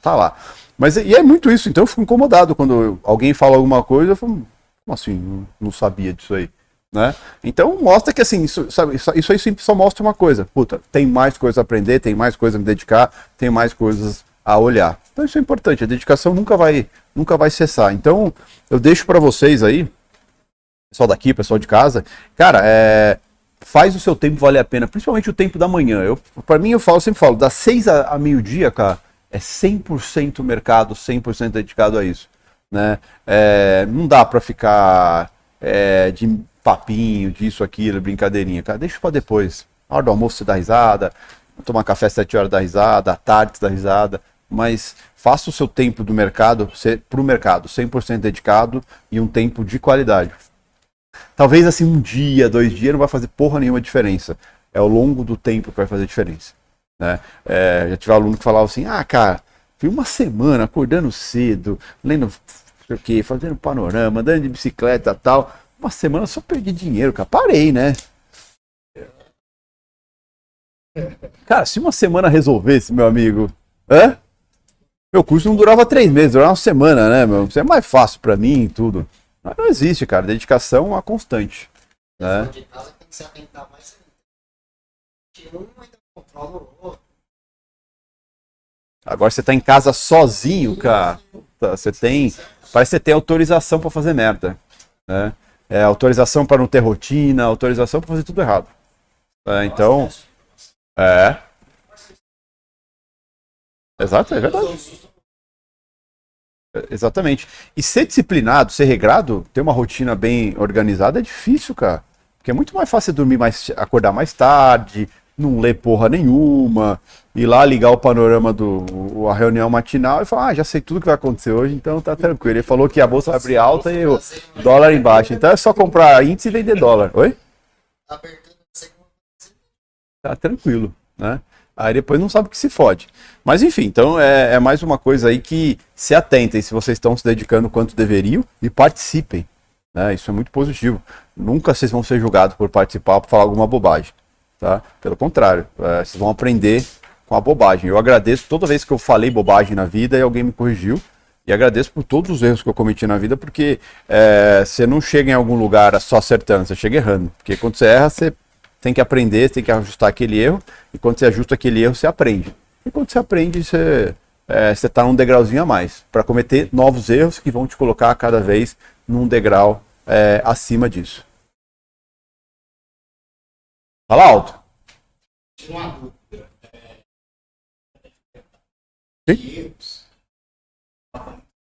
tá lá. Mas e é muito isso, então eu fico incomodado quando alguém fala alguma coisa, eu falo, como assim, não, não sabia disso aí, né? Então mostra que assim, isso, sabe, isso, isso aí sempre só mostra uma coisa, puta, tem mais coisa a aprender, tem mais coisa a me dedicar, tem mais coisas a olhar. Então isso é importante, a dedicação nunca vai, nunca vai cessar. Então eu deixo para vocês aí, pessoal daqui, pessoal de casa, cara, é, faz o seu tempo valer a pena, principalmente o tempo da manhã. Eu, para mim, eu falo, sempre falo, das seis a, a meio-dia, cara, é 100% mercado, 100% dedicado a isso. Né? É, não dá para ficar é, de papinho, disso, aquilo, brincadeirinha, cara. Deixa para depois. Na hora do almoço você dá risada, tomar café às 7 horas da risada, à tarde dá risada, mas faça o seu tempo do mercado, para o mercado, 100% dedicado e um tempo de qualidade. Talvez assim um dia, dois dias não vai fazer porra nenhuma diferença. É ao longo do tempo que vai fazer diferença. Né? É, já tive aluno que falava assim, ah, cara, fui uma semana acordando cedo, lendo o quê, fazendo panorama, andando de bicicleta tal. Uma semana só perdi dinheiro, cara. Parei, né? Cara, se uma semana resolvesse, meu amigo, hã? Meu curso não durava três meses, durava uma semana, né, meu? Isso é mais fácil para mim e tudo. Mas não existe, cara. Dedicação é uma constante. Né? De casa tem que se mais ainda. Agora você tá em casa sozinho, cara. Você tem. Parece que você tem autorização para fazer merda. Né? É, autorização para não ter rotina, autorização para fazer tudo errado. É, então. É. Exato, é verdade. Exatamente. E ser disciplinado, ser regrado, ter uma rotina bem organizada é difícil, cara. Porque é muito mais fácil dormir mais, acordar mais tarde, não ler porra nenhuma, ir lá ligar o panorama do a reunião matinal e falar, ah, já sei tudo que vai acontecer hoje, então tá tranquilo. Ele falou que a bolsa vai abrir alta e o dólar embaixo. Então é só comprar índice e vender dólar. Oi? Tá tranquilo, né? Aí depois não sabe o que se fode. Mas enfim, então é, é, mais uma coisa aí que se atentem se vocês estão se dedicando quanto deveriam e participem. Né? Isso é muito positivo. Nunca vocês vão ser julgados por participar por falar alguma bobagem. Tá? Pelo contrário, é, vocês vão aprender com a bobagem. Eu agradeço toda vez que eu falei bobagem na vida e alguém me corrigiu. E agradeço por todos os erros que eu cometi na vida, porque é, você não chega em algum lugar só acertando, você chega errando. Porque quando você erra, você tem que aprender, tem que ajustar aquele erro, e quando você ajusta aquele erro, você aprende. E quando você aprende, você é, está num degrauzinho a mais, para cometer novos erros que vão te colocar cada vez num degrau é, acima disso. Fala alto. Uma dúvida.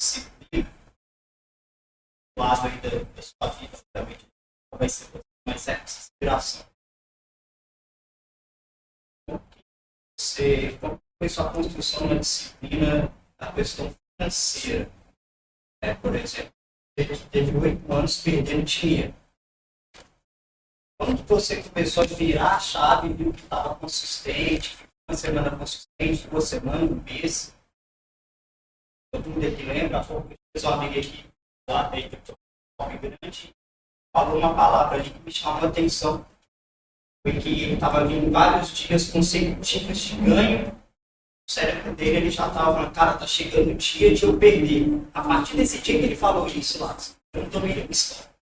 Sim? lado aí da, sua vida, realmente vai ser mais essa inspiração. Você, como foi sua construção na disciplina da questão financeira? É, por exemplo, você teve oito anos perdendo dinheiro. Quando você começou a virar a chave, viu que estava consistente, uma semana consistente, duas semanas, um mês, todo mundo aqui lembra, fez uma amiga aqui lá dentro do grande, falou uma palavra ali que me chamou a atenção. Foi que ele estava vindo vários dias consecutivos de ganho o cérebro dele ele já tava, cara, tá chegando o dia de eu perder. A partir desse dia que ele falou isso lá, eu não tô meio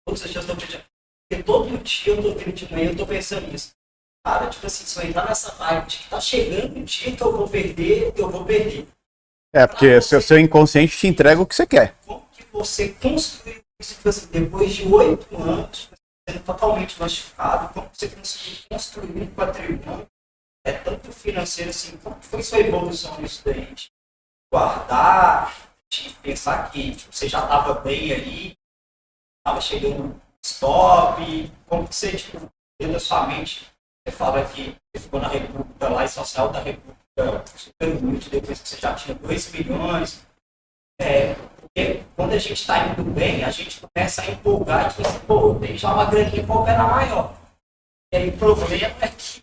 todos os dias tô pedindo. Porque todo dia eu tô vendo de manhã, eu tô pensando nisso. Cara, tipo assim, se eu entrar nessa vibe de que tá chegando o dia que eu vou perder, eu vou perder. É, porque seu, seu inconsciente te entrega o que você quer. Como que você construiu isso tipo assim, depois de oito anos, sendo totalmente machucado, como você conseguiu construir um patrimônio é tanto financeiro assim, como foi sua evolução nisso daí? De guardar, de pensar que tipo, você já estava bem ali, estava chegando stop, como que você, tipo, dentro da sua mente, você fala que você ficou na República lá e social da República super muito, depois que você já tinha 2 milhões. É, porque quando a gente está indo bem, a gente começa a empolgar e pensa, pô, tem já uma graninha operar maior. E aí o problema é que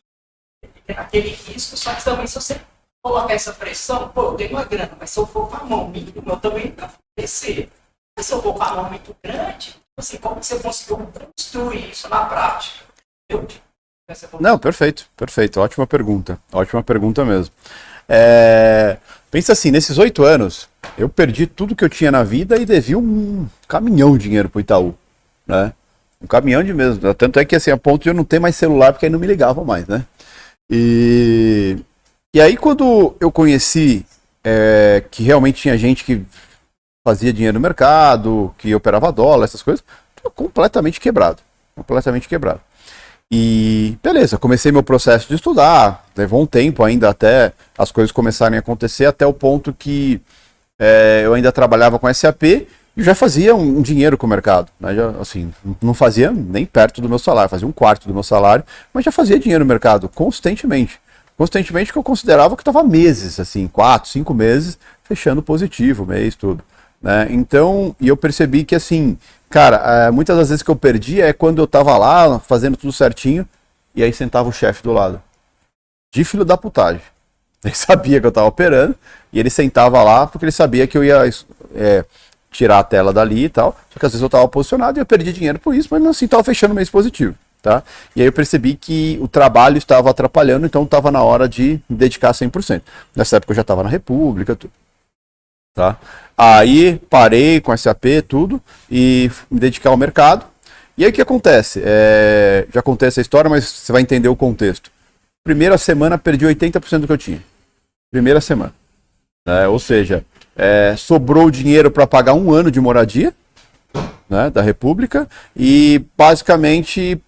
tem aquele risco, só que também se você colocar essa pressão, pô, eu tenho uma grana, mas se eu for com a mão mínima, eu também não descer. Mas se eu for com a mão muito grande, assim, como você conseguiu construir isso na prática? Eu, não, perfeito, perfeito. Ótima pergunta. Ótima pergunta mesmo. É... Pensa assim, nesses oito anos, eu perdi tudo que eu tinha na vida e devia um caminhão de dinheiro pro Itaú. Né? Um caminhão de mesmo. Tanto é que assim, a ponto de eu não ter mais celular, porque aí não me ligava mais, né? E, e aí quando eu conheci é, que realmente tinha gente que fazia dinheiro no mercado, que operava dólar, essas coisas, completamente quebrado. Completamente quebrado. E beleza, comecei meu processo de estudar, levou um tempo ainda até as coisas começarem a acontecer, até o ponto que é, eu ainda trabalhava com SAP e já fazia um, dinheiro com o mercado. Né? Já, assim, não fazia nem perto do meu salário, fazia um quarto do meu salário, mas já fazia dinheiro no mercado constantemente. Constantemente que eu considerava que estava meses, assim, quatro, cinco meses, fechando positivo, mês, tudo. Né? Então, e eu percebi que assim, cara, é, muitas das vezes que eu perdi é quando eu tava lá fazendo tudo certinho e aí sentava o chefe do lado. De filho da putagem. Ele sabia que eu tava operando e ele sentava lá porque ele sabia que eu ia é, tirar a tela dali e tal. Só que às vezes eu tava posicionado e eu perdi dinheiro por isso, mas assim tava fechando o mês positivo. Tá? E aí eu percebi que o trabalho estava atrapalhando, então estava na hora de me dedicar 100%. Nessa época eu já estava na República, tudo. Tá? Aí parei com SAP, tudo, e me dedicar ao mercado. E aí o que acontece? É, já contei essa história, mas você vai entender o contexto. Primeira semana perdi 80% do que eu tinha. Primeira semana. É, ou seja, é, sobrou dinheiro para pagar um ano de moradia né, da República e basicamente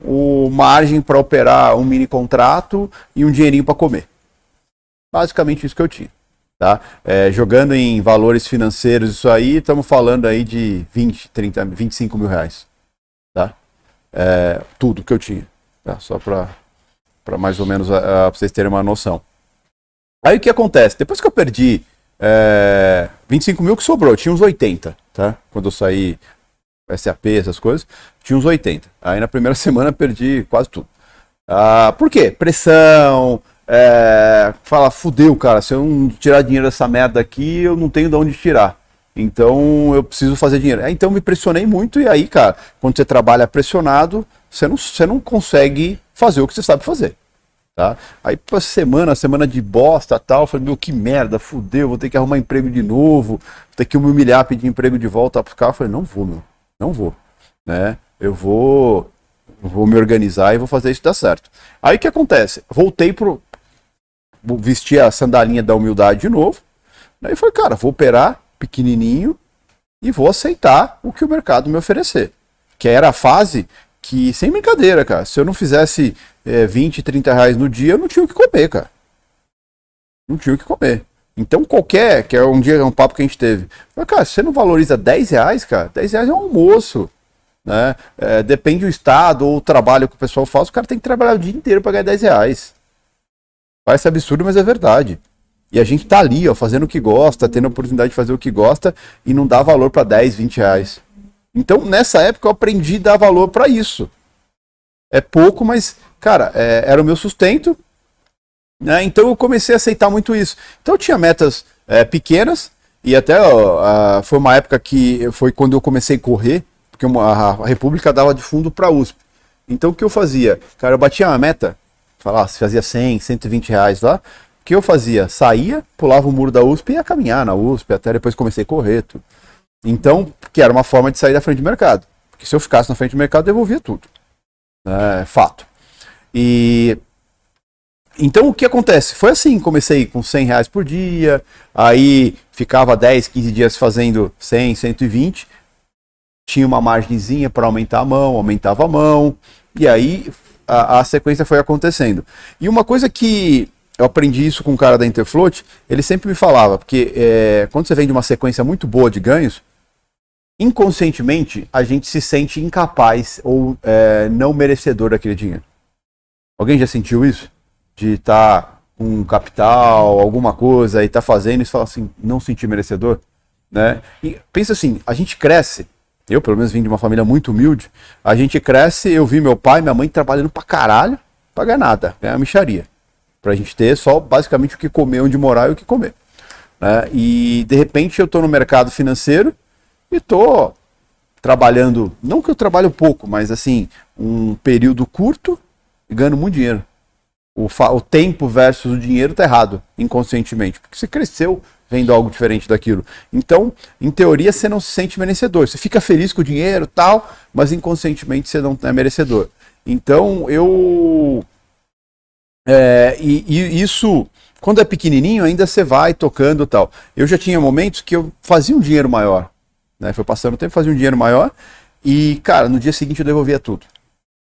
o margem para operar um mini contrato e um dinheirinho para comer. Basicamente isso que eu tinha. Tá? É, jogando em valores financeiros, isso aí, estamos falando aí de 20, 30, 25 mil reais. Tá? É, tudo que eu tinha. Tá? Só para mais ou menos vocês terem uma noção. Aí o que acontece? Depois que eu perdi é, 25 mil que sobrou, tinha uns 80, tá? Quando eu saí SAP, essas coisas, tinha uns 80. Aí na primeira semana perdi quase tudo. Ah, por quê? Pressão, é, fala, fudeu, cara, se eu não tirar dinheiro dessa merda aqui, eu não tenho de onde tirar. Então eu preciso fazer dinheiro. É, então me pressionei muito, e aí, cara, quando você trabalha pressionado, você não, você não consegue fazer o que você sabe fazer. Tá? Aí pra semana, semana de bosta tal, eu falei, meu, que merda, fudeu, vou ter que arrumar emprego de novo, vou ter que me humilhar, pedir emprego de volta pros caras. Eu falei, não vou, meu, não vou. Né? Eu vou, vou me organizar e vou fazer isso dar certo. Aí o que acontece? Voltei pro, vestir a sandalinha da humildade de novo. Daí foi, cara, vou operar pequenininho e vou aceitar o que o mercado me oferecer. Que era a fase que, sem brincadeira, cara, se eu não fizesse é, 20, 30 reais no dia, eu não tinha o que comer, cara. Não tinha o que comer. Então qualquer, que é um dia, um papo que a gente teve, mas, cara, você não valoriza 10 reais, cara, 10 reais é um almoço. Né? É, depende do estado ou o trabalho que o pessoal faz, o cara tem que trabalhar o dia inteiro para ganhar 10 reais. Parece absurdo, mas é verdade. E a gente tá ali, ó, fazendo o que gosta, tendo a oportunidade de fazer o que gosta e não dá valor para 10, 20 reais. Então, nessa época, eu aprendi a dar valor para isso. É pouco, mas, cara, é, era o meu sustento. Né? Então, eu comecei a aceitar muito isso. Então, eu tinha metas é, pequenas, e até ó, a, foi uma época que foi quando eu comecei a correr, porque uma, a, República dava de fundo para USP. Então, o que eu fazia? Cara, eu batia uma meta, falar, se fazia 100, 120 reais lá, o que eu fazia? Saía, pulava o muro da USP e ia caminhar na USP, até depois comecei a correr. Tudo. Então, que era uma forma de sair da frente do mercado. Porque se eu ficasse na frente do mercado, eu devolvia tudo. É fato. E então o que acontece? Foi assim, comecei com 100 reais por dia, aí ficava 10, 15 dias fazendo 100, 120, tinha uma margenzinha para aumentar a mão, aumentava a mão, e aí a, a, sequência foi acontecendo. E uma coisa que eu aprendi isso com o cara da Interfloat, ele sempre me falava, porque é, quando você vem de uma sequência muito boa de ganhos, inconscientemente a gente se sente incapaz ou é, não merecedor daquele dinheiro. Alguém já sentiu isso? de estar tá com capital, alguma coisa, e estar tá fazendo e fala assim, não sentir merecedor, né? E pensa assim, a gente cresce, eu pelo menos vim de uma família muito humilde, a gente cresce, eu vi meu pai e minha mãe trabalhando pra caralho, pra ganhar nada, ganhar micharia. Pra gente ter só basicamente o que comer, onde morar e o que comer. Né? E de repente eu tô no mercado financeiro e tô trabalhando, não que eu trabalho pouco, mas assim, um período curto e ganhando muito dinheiro o, o tempo versus o dinheiro está errado, inconscientemente, porque você cresceu vendo algo diferente daquilo. Então, em teoria, você não se sente merecedor. Você fica feliz com o dinheiro tal, mas inconscientemente você não é merecedor. Então, eu. É, e, e, isso, quando é pequenininho, ainda você vai tocando tal. Eu já tinha momentos que eu fazia um dinheiro maior. Né? Foi passando o tempo, fazia um dinheiro maior. E, cara, no dia seguinte eu devolvia tudo.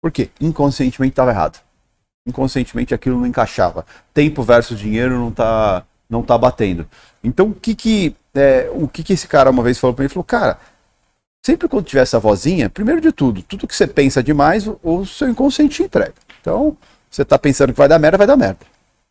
Por quê? Inconscientemente estava errado inconscientemente aquilo não encaixava. Tempo versus dinheiro não tá, não tá batendo. Então, o que que, é, o que que esse cara uma vez falou para mim? Ele falou, cara, sempre quando tiver essa vozinha, primeiro de tudo, tudo que você pensa demais, o seu inconsciente entrega. Então, você tá pensando que vai dar merda, vai dar merda.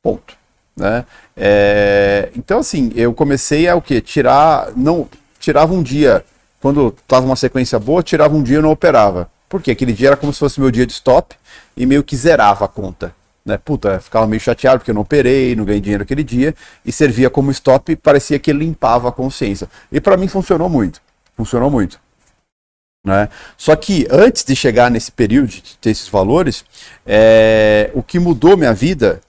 Ponto. Né? É, então, assim, eu comecei a o quê? Tirar, não, tirava um dia, quando tava uma sequência boa, tirava um dia e não operava. Porque aquele dia era como se fosse meu dia de stop e meio que zerava a conta. Né? Puta, ficava meio chateado porque eu não operei, não ganhei dinheiro aquele dia e servia como stop parecia que limpava a consciência. E para mim funcionou muito. Funcionou muito. Né? Só que antes de chegar nesse período de ter esses valores, é, o que mudou minha vida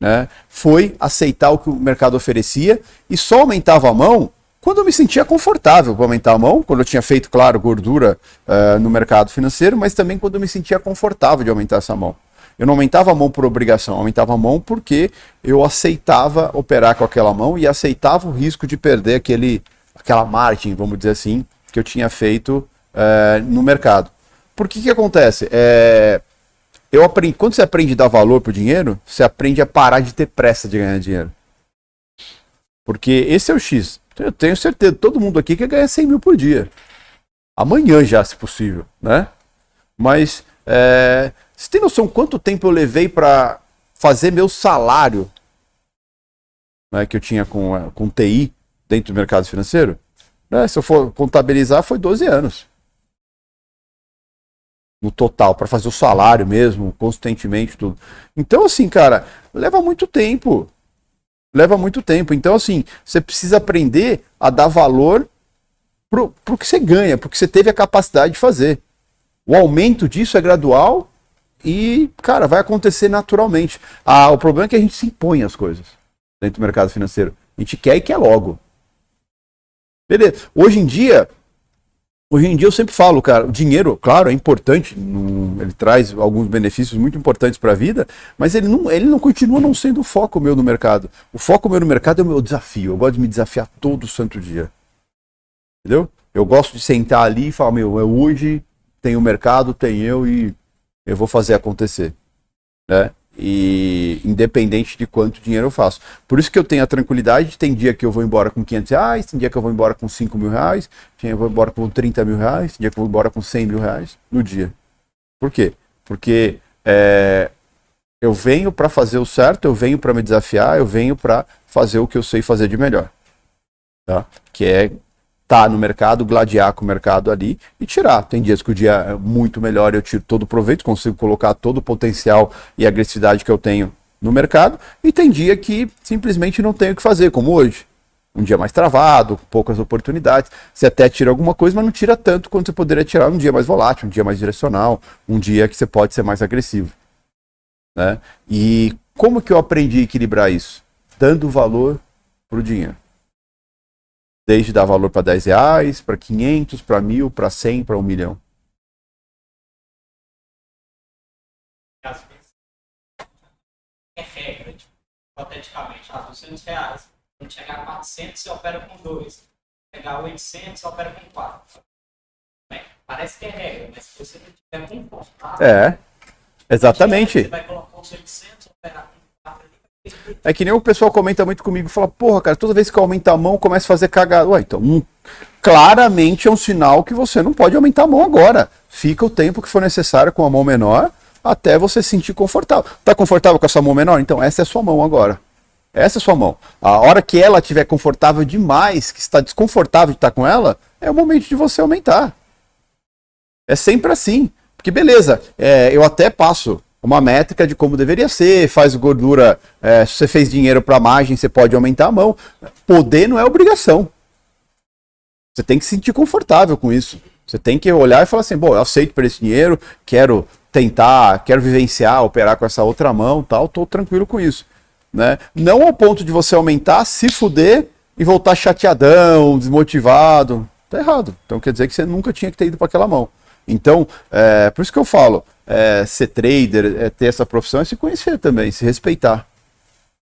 né, foi aceitar o que o mercado oferecia e só aumentava a mão quando eu me sentia confortável para aumentar a mão, quando eu tinha feito, claro, gordura uh, no mercado financeiro, mas também quando eu me sentia confortável de aumentar essa mão. Eu não aumentava a mão por obrigação, eu aumentava a mão porque eu aceitava operar com aquela mão e aceitava o risco de perder aquele, aquela margem, vamos dizer assim, que eu tinha feito uh, no mercado. Por que que acontece? É, eu aprendi, quando você aprende a dar valor para o dinheiro, você aprende a parar de ter pressa de ganhar dinheiro. Porque esse é o X. Eu tenho certeza, todo mundo aqui quer ganhar 100 mil por dia. Amanhã já, se possível, né? Mas, é, você tem noção quanto tempo eu levei para fazer meu salário né, que eu tinha com, é, com TI dentro do mercado financeiro? Né, se eu for contabilizar, foi 12 anos. No total, para fazer o salário mesmo, constantemente, tudo. Então, assim, cara, leva muito tempo leva muito tempo. Então, assim, você precisa aprender a dar valor pro, pro que você ganha, porque você teve a capacidade de fazer. O aumento disso é gradual e, cara, vai acontecer naturalmente. Ah, o problema é que a gente se impõe as coisas dentro do mercado financeiro. A gente quer e quer logo. Beleza. Hoje em dia, Hoje em dia eu sempre falo, cara, o dinheiro, claro, é importante, ele traz alguns benefícios muito importantes para a vida, mas ele não, ele não continua não sendo o foco meu no mercado. O foco meu no mercado é o meu desafio. Eu gosto de me desafiar todo santo dia. Entendeu? Eu gosto de sentar ali e falar, meu, é hoje, tem o mercado, tem eu e eu vou fazer acontecer. Né? E independente de quanto dinheiro eu faço. Por isso que eu tenho a tranquilidade, tem dia que eu vou embora com 500 reais, tem dia que eu vou embora com 5 mil reais, tem dia que eu vou embora com 30 mil reais, tem dia que eu vou embora com 100 mil reais no dia. Por quê? Porque é, eu venho para fazer o certo, eu venho para me desafiar, eu venho para fazer o que eu sei fazer de melhor. Tá? Que é tá no mercado, gladiar com o mercado ali e tirar. Tem dias que o dia é muito melhor, eu tiro todo o proveito, consigo colocar todo o potencial e agressividade que eu tenho no mercado, e tem dia que simplesmente não tenho o que fazer, como hoje. Um dia mais travado, poucas oportunidades. Você até tira alguma coisa, mas não tira tanto quanto você poderia tirar um dia mais volátil, um dia mais direcional, um dia que você pode ser mais agressivo. Né? E como que eu aprendi a equilibrar isso? dando valor para o dinheiro. Desde dar valor para 10 reais, para 500, para mil, para 100, para um milhão. às vezes é regra, tipo, hipoteticamente, ah, 200 reais. Quando chegar a 400, você opera com 2. Chegar a 800, você opera com 4. Né? Parece que é regra, mas se você não tiver confortável, É, exatamente. você vai colocar os 800, operar com 4 ali. vai ter É que nem o pessoal comenta muito comigo, fala, porra, cara, toda vez que eu aumento a mão, eu começo a fazer cagada. Ué, então, hum, claramente é um sinal que você não pode aumentar a mão agora. Fica o tempo que for necessário com a mão menor, até você se sentir confortável. Tá confortável com essa mão menor? Então, essa é a sua mão agora. Essa é a sua mão. A hora que ela estiver confortável demais, que está desconfortável de estar com ela, é o momento de você aumentar. É sempre assim. Porque beleza, é, eu até passo uma métrica de como deveria ser, faz gordura, é, se você fez dinheiro para margem, você pode aumentar a mão. Poder não é obrigação. Você tem que se sentir confortável com isso. Você tem que olhar e falar assim, bom, eu aceito por esse dinheiro, quero tentar, quero vivenciar, operar com essa outra mão, tal, tô tranquilo com isso, né? Não ao ponto de você aumentar, se fuder e voltar chateadão, desmotivado, tá errado. Então quer dizer que você nunca tinha que ter ido para aquela mão. Então, é, por isso que eu falo, é, ser trader, é ter essa profissão, é se conhecer também, se respeitar.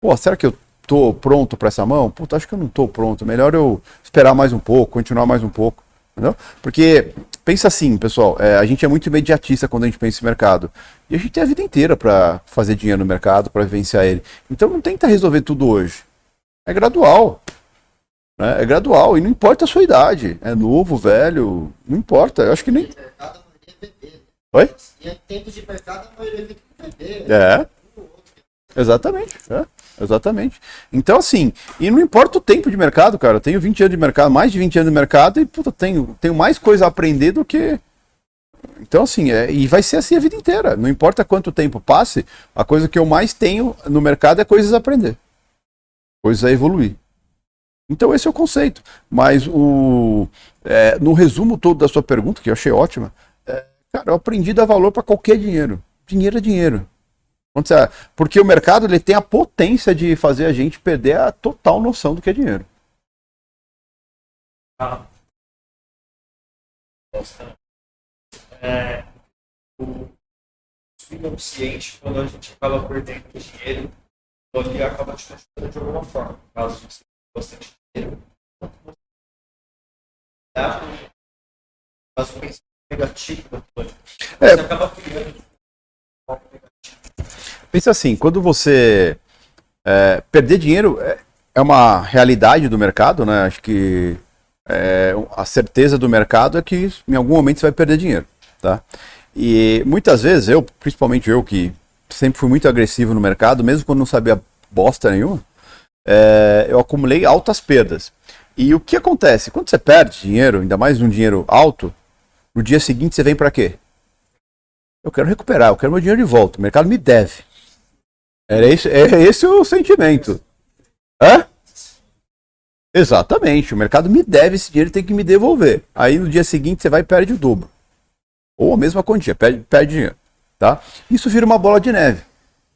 Pô, será que eu tô pronto para essa mão? Puta, acho que eu não tô pronto. Melhor eu esperar mais um pouco, continuar mais um pouco. Entendeu? Porque pensa assim, pessoal, é, a gente é muito imediatista quando a gente pensa em mercado. E a gente tem a vida inteira para fazer dinheiro no mercado, para vivenciar ele. Então não tenta resolver tudo hoje. É gradual. Né? É gradual. E não importa a sua idade. É novo, velho, não importa. Eu acho que nem. mercado, a maioria é bebê. Oi? E em tempos de mercado, a maioria fica com bebê. É. Exatamente, é, exatamente. Então, assim, e não importa o tempo de mercado, cara. Eu tenho 20 anos de mercado, mais de 20 anos de mercado, e puta, tenho, tenho mais coisa a aprender do que. Então, assim, é, e vai ser assim a vida inteira. Não importa quanto tempo passe, a coisa que eu mais tenho no mercado é coisas a aprender. Coisas a evoluir. Então, esse é o conceito. Mas o, é, no resumo todo da sua pergunta, que eu achei ótima, cara, eu aprendi a dar valor para qualquer dinheiro. Dinheiro é dinheiro. Porque o mercado ele tem a potência de fazer a gente perder a total noção do que é dinheiro. Ah. É, o subconsciente, quando a gente acaba perdendo dinheiro, ele acaba te machucando de alguma forma. Caso você bastante dinheiro, faz um pensamento coisa. É. Você acaba criando. Pensa assim, quando você é, perder dinheiro é, é uma realidade do mercado, né? Acho que é, a certeza do mercado é que em algum momento você vai perder dinheiro, tá? E muitas vezes eu, principalmente eu que sempre fui muito agressivo no mercado, mesmo quando não sabia bosta nenhuma, é, eu acumulei altas perdas. E o que acontece? Quando você perde dinheiro, ainda mais um dinheiro alto, no dia seguinte você vem para quê? Eu quero recuperar, eu quero meu dinheiro de volta. O mercado me deve. Era esse, é esse o sentimento. Hã? Exatamente. O mercado me deve esse dinheiro, tem que me devolver. Aí no dia seguinte você vai e perde o dobro. Ou a mesma quantia, perde, perde dinheiro. Tá? Isso vira uma bola de neve.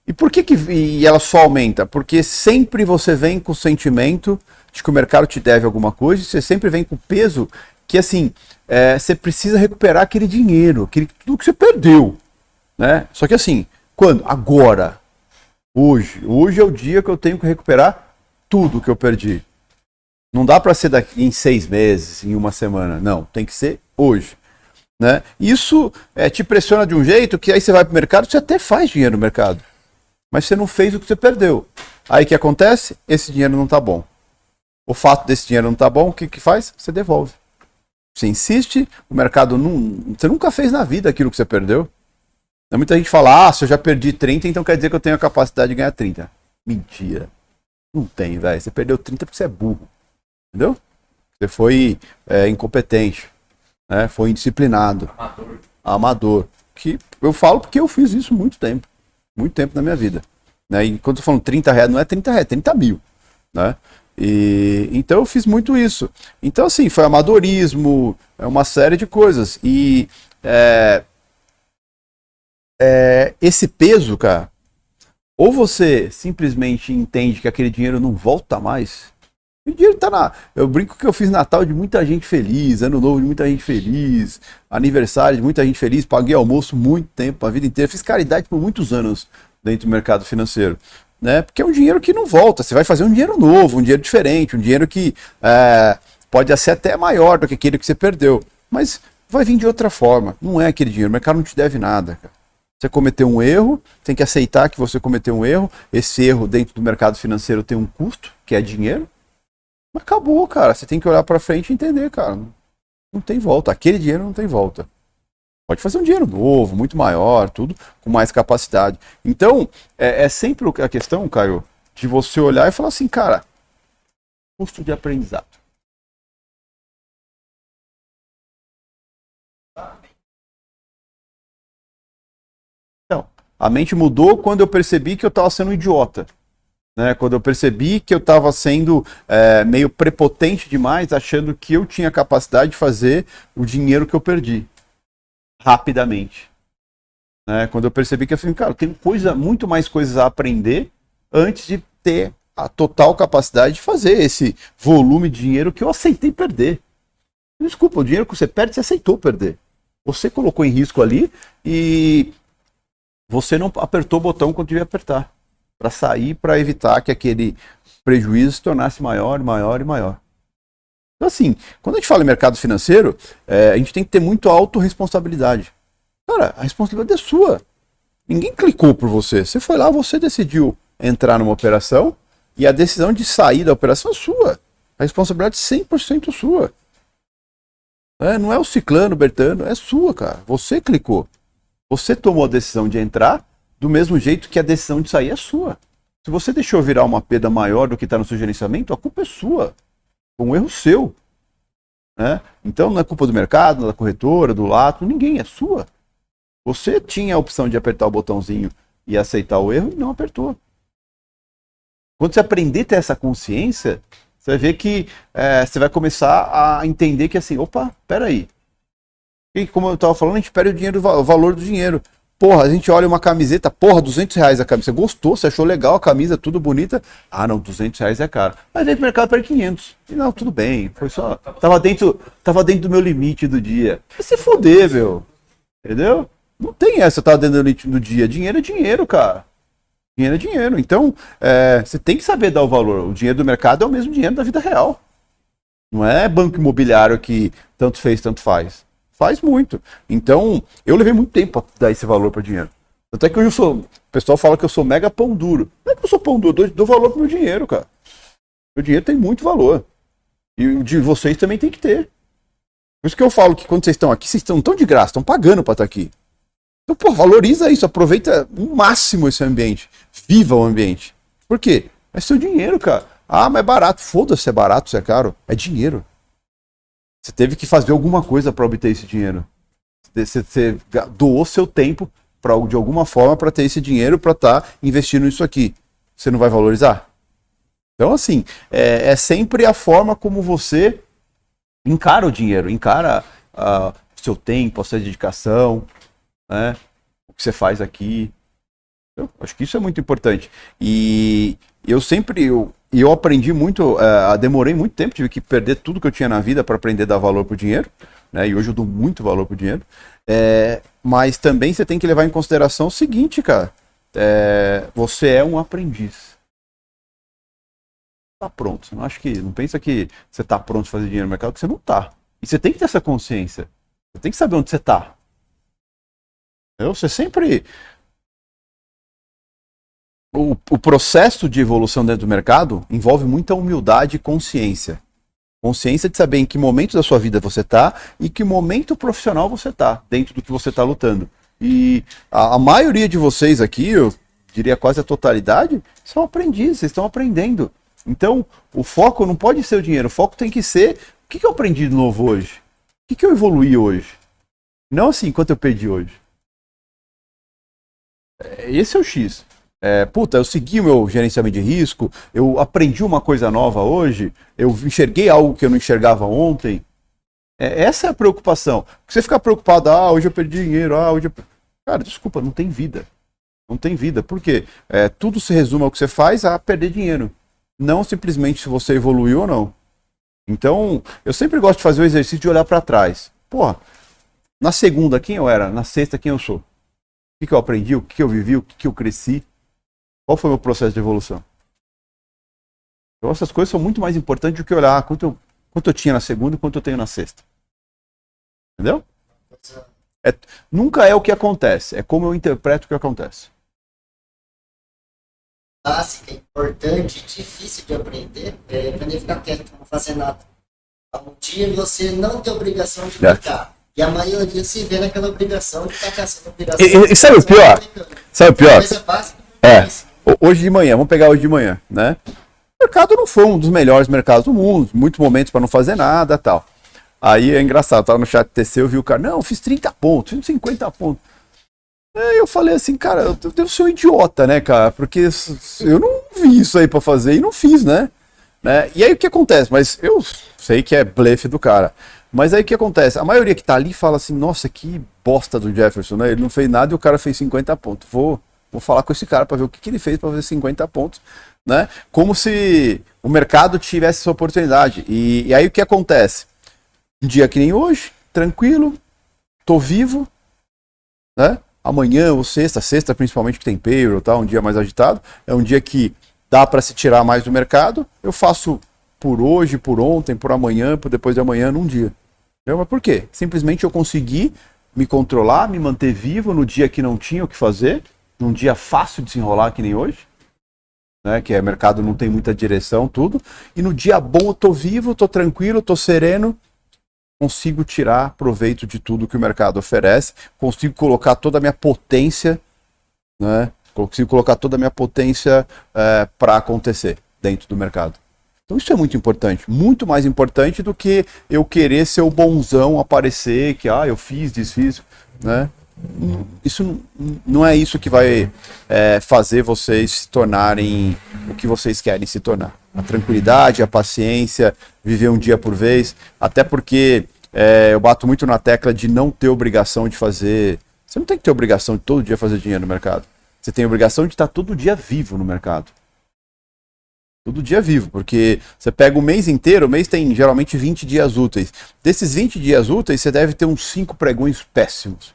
E por que, que e ela só aumenta? Porque sempre você vem com o sentimento de que o mercado te deve alguma coisa, você sempre vem com o peso que assim, é, você precisa recuperar aquele dinheiro, aquele, tudo que você perdeu. Né? Só que assim, quando? Agora. Hoje. Hoje é o dia que eu tenho que recuperar tudo que eu perdi. Não dá para ser daqui em seis meses, em uma semana. Não, tem que ser hoje. Né? Isso é, te pressiona de um jeito que aí você vai para o mercado, você até faz dinheiro no mercado. Mas você não fez o que você perdeu. Aí o que acontece? Esse dinheiro não está bom. O fato desse dinheiro não tá bom, o que, que faz? Você devolve. Você insiste, o mercado não. Você nunca fez na vida aquilo que você perdeu. Muita gente fala, ah, se eu já perdi 30, então quer dizer que eu tenho a capacidade de ganhar 30. Mentira. Não tem, velho. Você perdeu 30 porque você é burro. Entendeu? Você foi é, incompetente. Né? Foi indisciplinado. Amador. Amador. Que eu falo porque eu fiz isso muito tempo. Muito tempo na minha vida. Né? E quando eu falando 30 reais, não é 30 reais, é 30 mil. Né? E, então eu fiz muito isso. Então, assim, foi amadorismo, é uma série de coisas. E é, é, esse peso, cara, Ou você simplesmente entende que aquele dinheiro não volta mais. O dinheiro tá na. Eu brinco que eu fiz Natal de muita gente feliz, Ano Novo de muita gente feliz, aniversário de muita gente feliz, paguei almoço muito tempo, a vida inteira. Fiz caridade por muitos anos dentro do mercado financeiro. Né? Porque é um dinheiro que não volta. Você vai fazer um dinheiro novo, um dinheiro diferente, um dinheiro que é, pode ser até maior do que aquele que você perdeu. Mas vai vir de outra forma. Não é aquele dinheiro. O mercado não te deve nada. Cara. Você cometeu um erro, tem que aceitar que você cometeu um erro. Esse erro dentro do mercado financeiro tem um custo, que é dinheiro. Mas acabou, cara. Você tem que olhar para frente e entender, cara. Não tem volta. Aquele dinheiro não tem volta. Pode fazer um dinheiro novo, muito maior, tudo com mais capacidade. Então, é, é sempre a questão, Caio, de você olhar e falar assim, cara, custo de aprendizado. Então, a mente mudou quando eu percebi que eu estava sendo um idiota. Né? Quando eu percebi que eu estava sendo é, meio prepotente demais, achando que eu tinha capacidade de fazer o dinheiro que eu perdi rapidamente. Né? Quando eu percebi que eu falei, cara, tenho coisa, muito mais coisas a aprender antes de ter a total capacidade de fazer esse volume de dinheiro que eu aceitei perder. Desculpa, o dinheiro que você perde, você aceitou perder. Você colocou em risco ali e você não apertou o botão quando devia apertar para sair, para evitar que aquele prejuízo se tornasse maior, maior e maior. Então, assim, quando a gente fala em mercado financeiro, é, a gente tem que ter muito autorresponsabilidade. Cara, a responsabilidade é sua. Ninguém clicou por você. Você foi lá, você decidiu entrar numa operação e a decisão de sair da operação é sua. A responsabilidade é 100% sua. É, não é o ciclano, o Bertano, é sua, cara. Você clicou. Você tomou a decisão de entrar do mesmo jeito que a decisão de sair é sua. Se você deixou virar uma perda maior do que está no seu gerenciamento, a culpa é sua. Foi um erro seu. Né? Então não é culpa do mercado, da corretora, do lato, ninguém, é sua. Você tinha a opção de apertar o botãozinho e aceitar o erro e não apertou. Quando você aprender a ter essa consciência, você vai ver que é, você vai começar a entender que assim, opa, peraí. E como eu estava falando, a gente perde o dinheiro, o valor do dinheiro. Porra, a gente olha uma camiseta, porra, 200 reais a camisa. Você gostou, você achou legal a camisa, tudo bonita. Ah, não, 200 reais é caro. Mas aí o mercado perde 500. E não, tudo bem. Foi só. Tava dentro, tava dentro do meu limite do dia. Vai se foder, meu. Entendeu? Não tem essa, tava dentro do limite do dia. Dinheiro é dinheiro, cara. Dinheiro é dinheiro. Então, é, você tem que saber dar o valor. O dinheiro do mercado é o mesmo dinheiro da vida real. Não é banco imobiliário que tanto fez, tanto faz. Faz muito. Então, eu levei muito tempo para dar esse valor para dinheiro. Até que eu sou. O pessoal fala que eu sou mega pão duro. Não é que eu sou pão duro, eu dou, valor pro meu dinheiro, cara. Meu dinheiro tem muito valor. E o de vocês também tem que ter. Por isso que eu falo que quando vocês estão aqui, vocês estão tão de graça, estão pagando para estar aqui. Então, pô, valoriza isso, aproveita o máximo esse ambiente. Viva o ambiente. Por quê? É seu dinheiro, cara. Ah, mas é barato. Foda-se se é barato, se é caro. É dinheiro. Você teve que fazer alguma coisa para obter esse dinheiro. Você, você doou seu tempo para de alguma forma para ter esse dinheiro para estar tá investindo nisso aqui. Você não vai valorizar? Então, assim, é, é, sempre a forma como você encara o dinheiro, encara o seu tempo, a sua dedicação, né? o que você faz aqui. Eu acho que isso é muito importante. E eu sempre, eu, eu aprendi muito, uh, demorei muito tempo, tive que perder tudo que eu tinha na vida para aprender a dar valor pro dinheiro, né? E hoje eu dou muito valor pro dinheiro. É, mas também você tem que levar em consideração o seguinte, cara. É, você é um aprendiz. Tá pronto. Não acho que. Não pensa que você tá pronto para fazer dinheiro no mercado, que você não tá. E você tem que ter essa consciência. Você tem que saber onde você tá. Você sempre o, o processo de evolução dentro do mercado envolve muita humildade e consciência. Consciência de saber em que momento da sua vida você está e que momento profissional você está, dentro do que você está lutando. E a, a, maioria de vocês aqui, eu diria quase a totalidade, são aprendizes, estão aprendendo. Então, o foco não pode ser o dinheiro, o foco tem que ser o que, que eu aprendi de novo hoje? O que, que eu evoluí hoje? Não assim, quanto eu perdi hoje. É, esse é o X. É, puta, eu segui o meu gerenciamento de risco, eu aprendi uma coisa nova hoje, eu enxerguei algo que eu não enxergava ontem. É, essa é a preocupação. Você ficar preocupado, ah, hoje eu perdi dinheiro, ah, hoje eu... Cara, desculpa, não tem vida. Não tem vida. Por quê? É, tudo se resume ao que você faz a perder dinheiro. Não simplesmente se você evoluiu ou não. Então, eu sempre gosto de fazer o exercício de olhar para trás. Porra, na segunda, quem eu era? Na sexta, quem eu sou? O que, que eu aprendi? O que, que eu vivi? O que, que eu cresci? Qual foi o meu processo de evolução? Então, essas coisas são muito mais importantes do que olhar quanto eu, quanto eu tinha na segunda e quanto eu tenho na sexta. Entendeu? É, nunca é o que acontece, é como eu interpreto o que acontece. Básica, importante, difícil de aprender, é aprender a ficar quieto, não fazer nada. Um dia você não tem obrigação de É. brincar. E a maioria se vê naquela obrigação de estar caçando obrigação. E- e- sabe o pior? Sabe o pior? Básica. É. Ho- Hoje de manhã, vamos pegar hoje de manhã, né? O mercado não foi um dos melhores mercados do mundo, muitos momentos para não fazer nada tal. Aí é engraçado, tava no chat TC, eu vi o cara, não, fiz 30 pontos, fiz 50 pontos. Aí eu falei assim, cara, eu devo ser um idiota, né, cara? Porque eu não vi isso aí para fazer e não fiz, né? né? E aí o que acontece? Mas eu sei que é blefe do cara. Mas aí o que acontece? A maioria que tá ali fala assim, nossa, que bosta do Jefferson, né? Ele não fez nada e o cara fez 50 pontos. Vou, vou falar com esse cara para ver o que, que ele fez para fazer 50 pontos, né? Como se o mercado tivesse essa oportunidade. E, e aí o que acontece? Um dia que nem hoje, tranquilo, tô vivo, né? Amanhã ou sexta, sexta principalmente que tem payroll, tá? Um dia mais agitado, é um dia que dá para se tirar mais do mercado. Eu faço por hoje, por ontem, por amanhã, por depois de amanhã, num dia. Mas por quê? Simplesmente eu consegui me controlar, me manter vivo no dia que não tinha o que fazer, num dia fácil de se enrolar que nem hoje, né? Que é mercado não tem muita direção, tudo. E no dia bom eu tô vivo, tô tranquilo, tô sereno, consigo tirar proveito de tudo que o mercado oferece, consigo colocar toda a minha potência, né? Consigo colocar toda a minha potência para acontecer dentro do mercado. Então isso é muito importante, muito mais importante do que eu querer ser o bonzão, aparecer, que ah, eu fiz, desfiz, né? Isso não- é isso que vai é, fazer vocês se tornarem o que vocês querem se tornar. A tranquilidade, a paciência, viver um dia por vez, até porque é, eu bato muito na tecla de não ter obrigação de fazer. Você não tem que ter obrigação de todo dia fazer dinheiro no mercado. Você tem obrigação de estar todo dia vivo no mercado. Todo dia vivo, porque você pega o mês inteiro, o mês tem geralmente 20 dias úteis. Desses 20 dias úteis, você deve ter uns 5 pregões péssimos.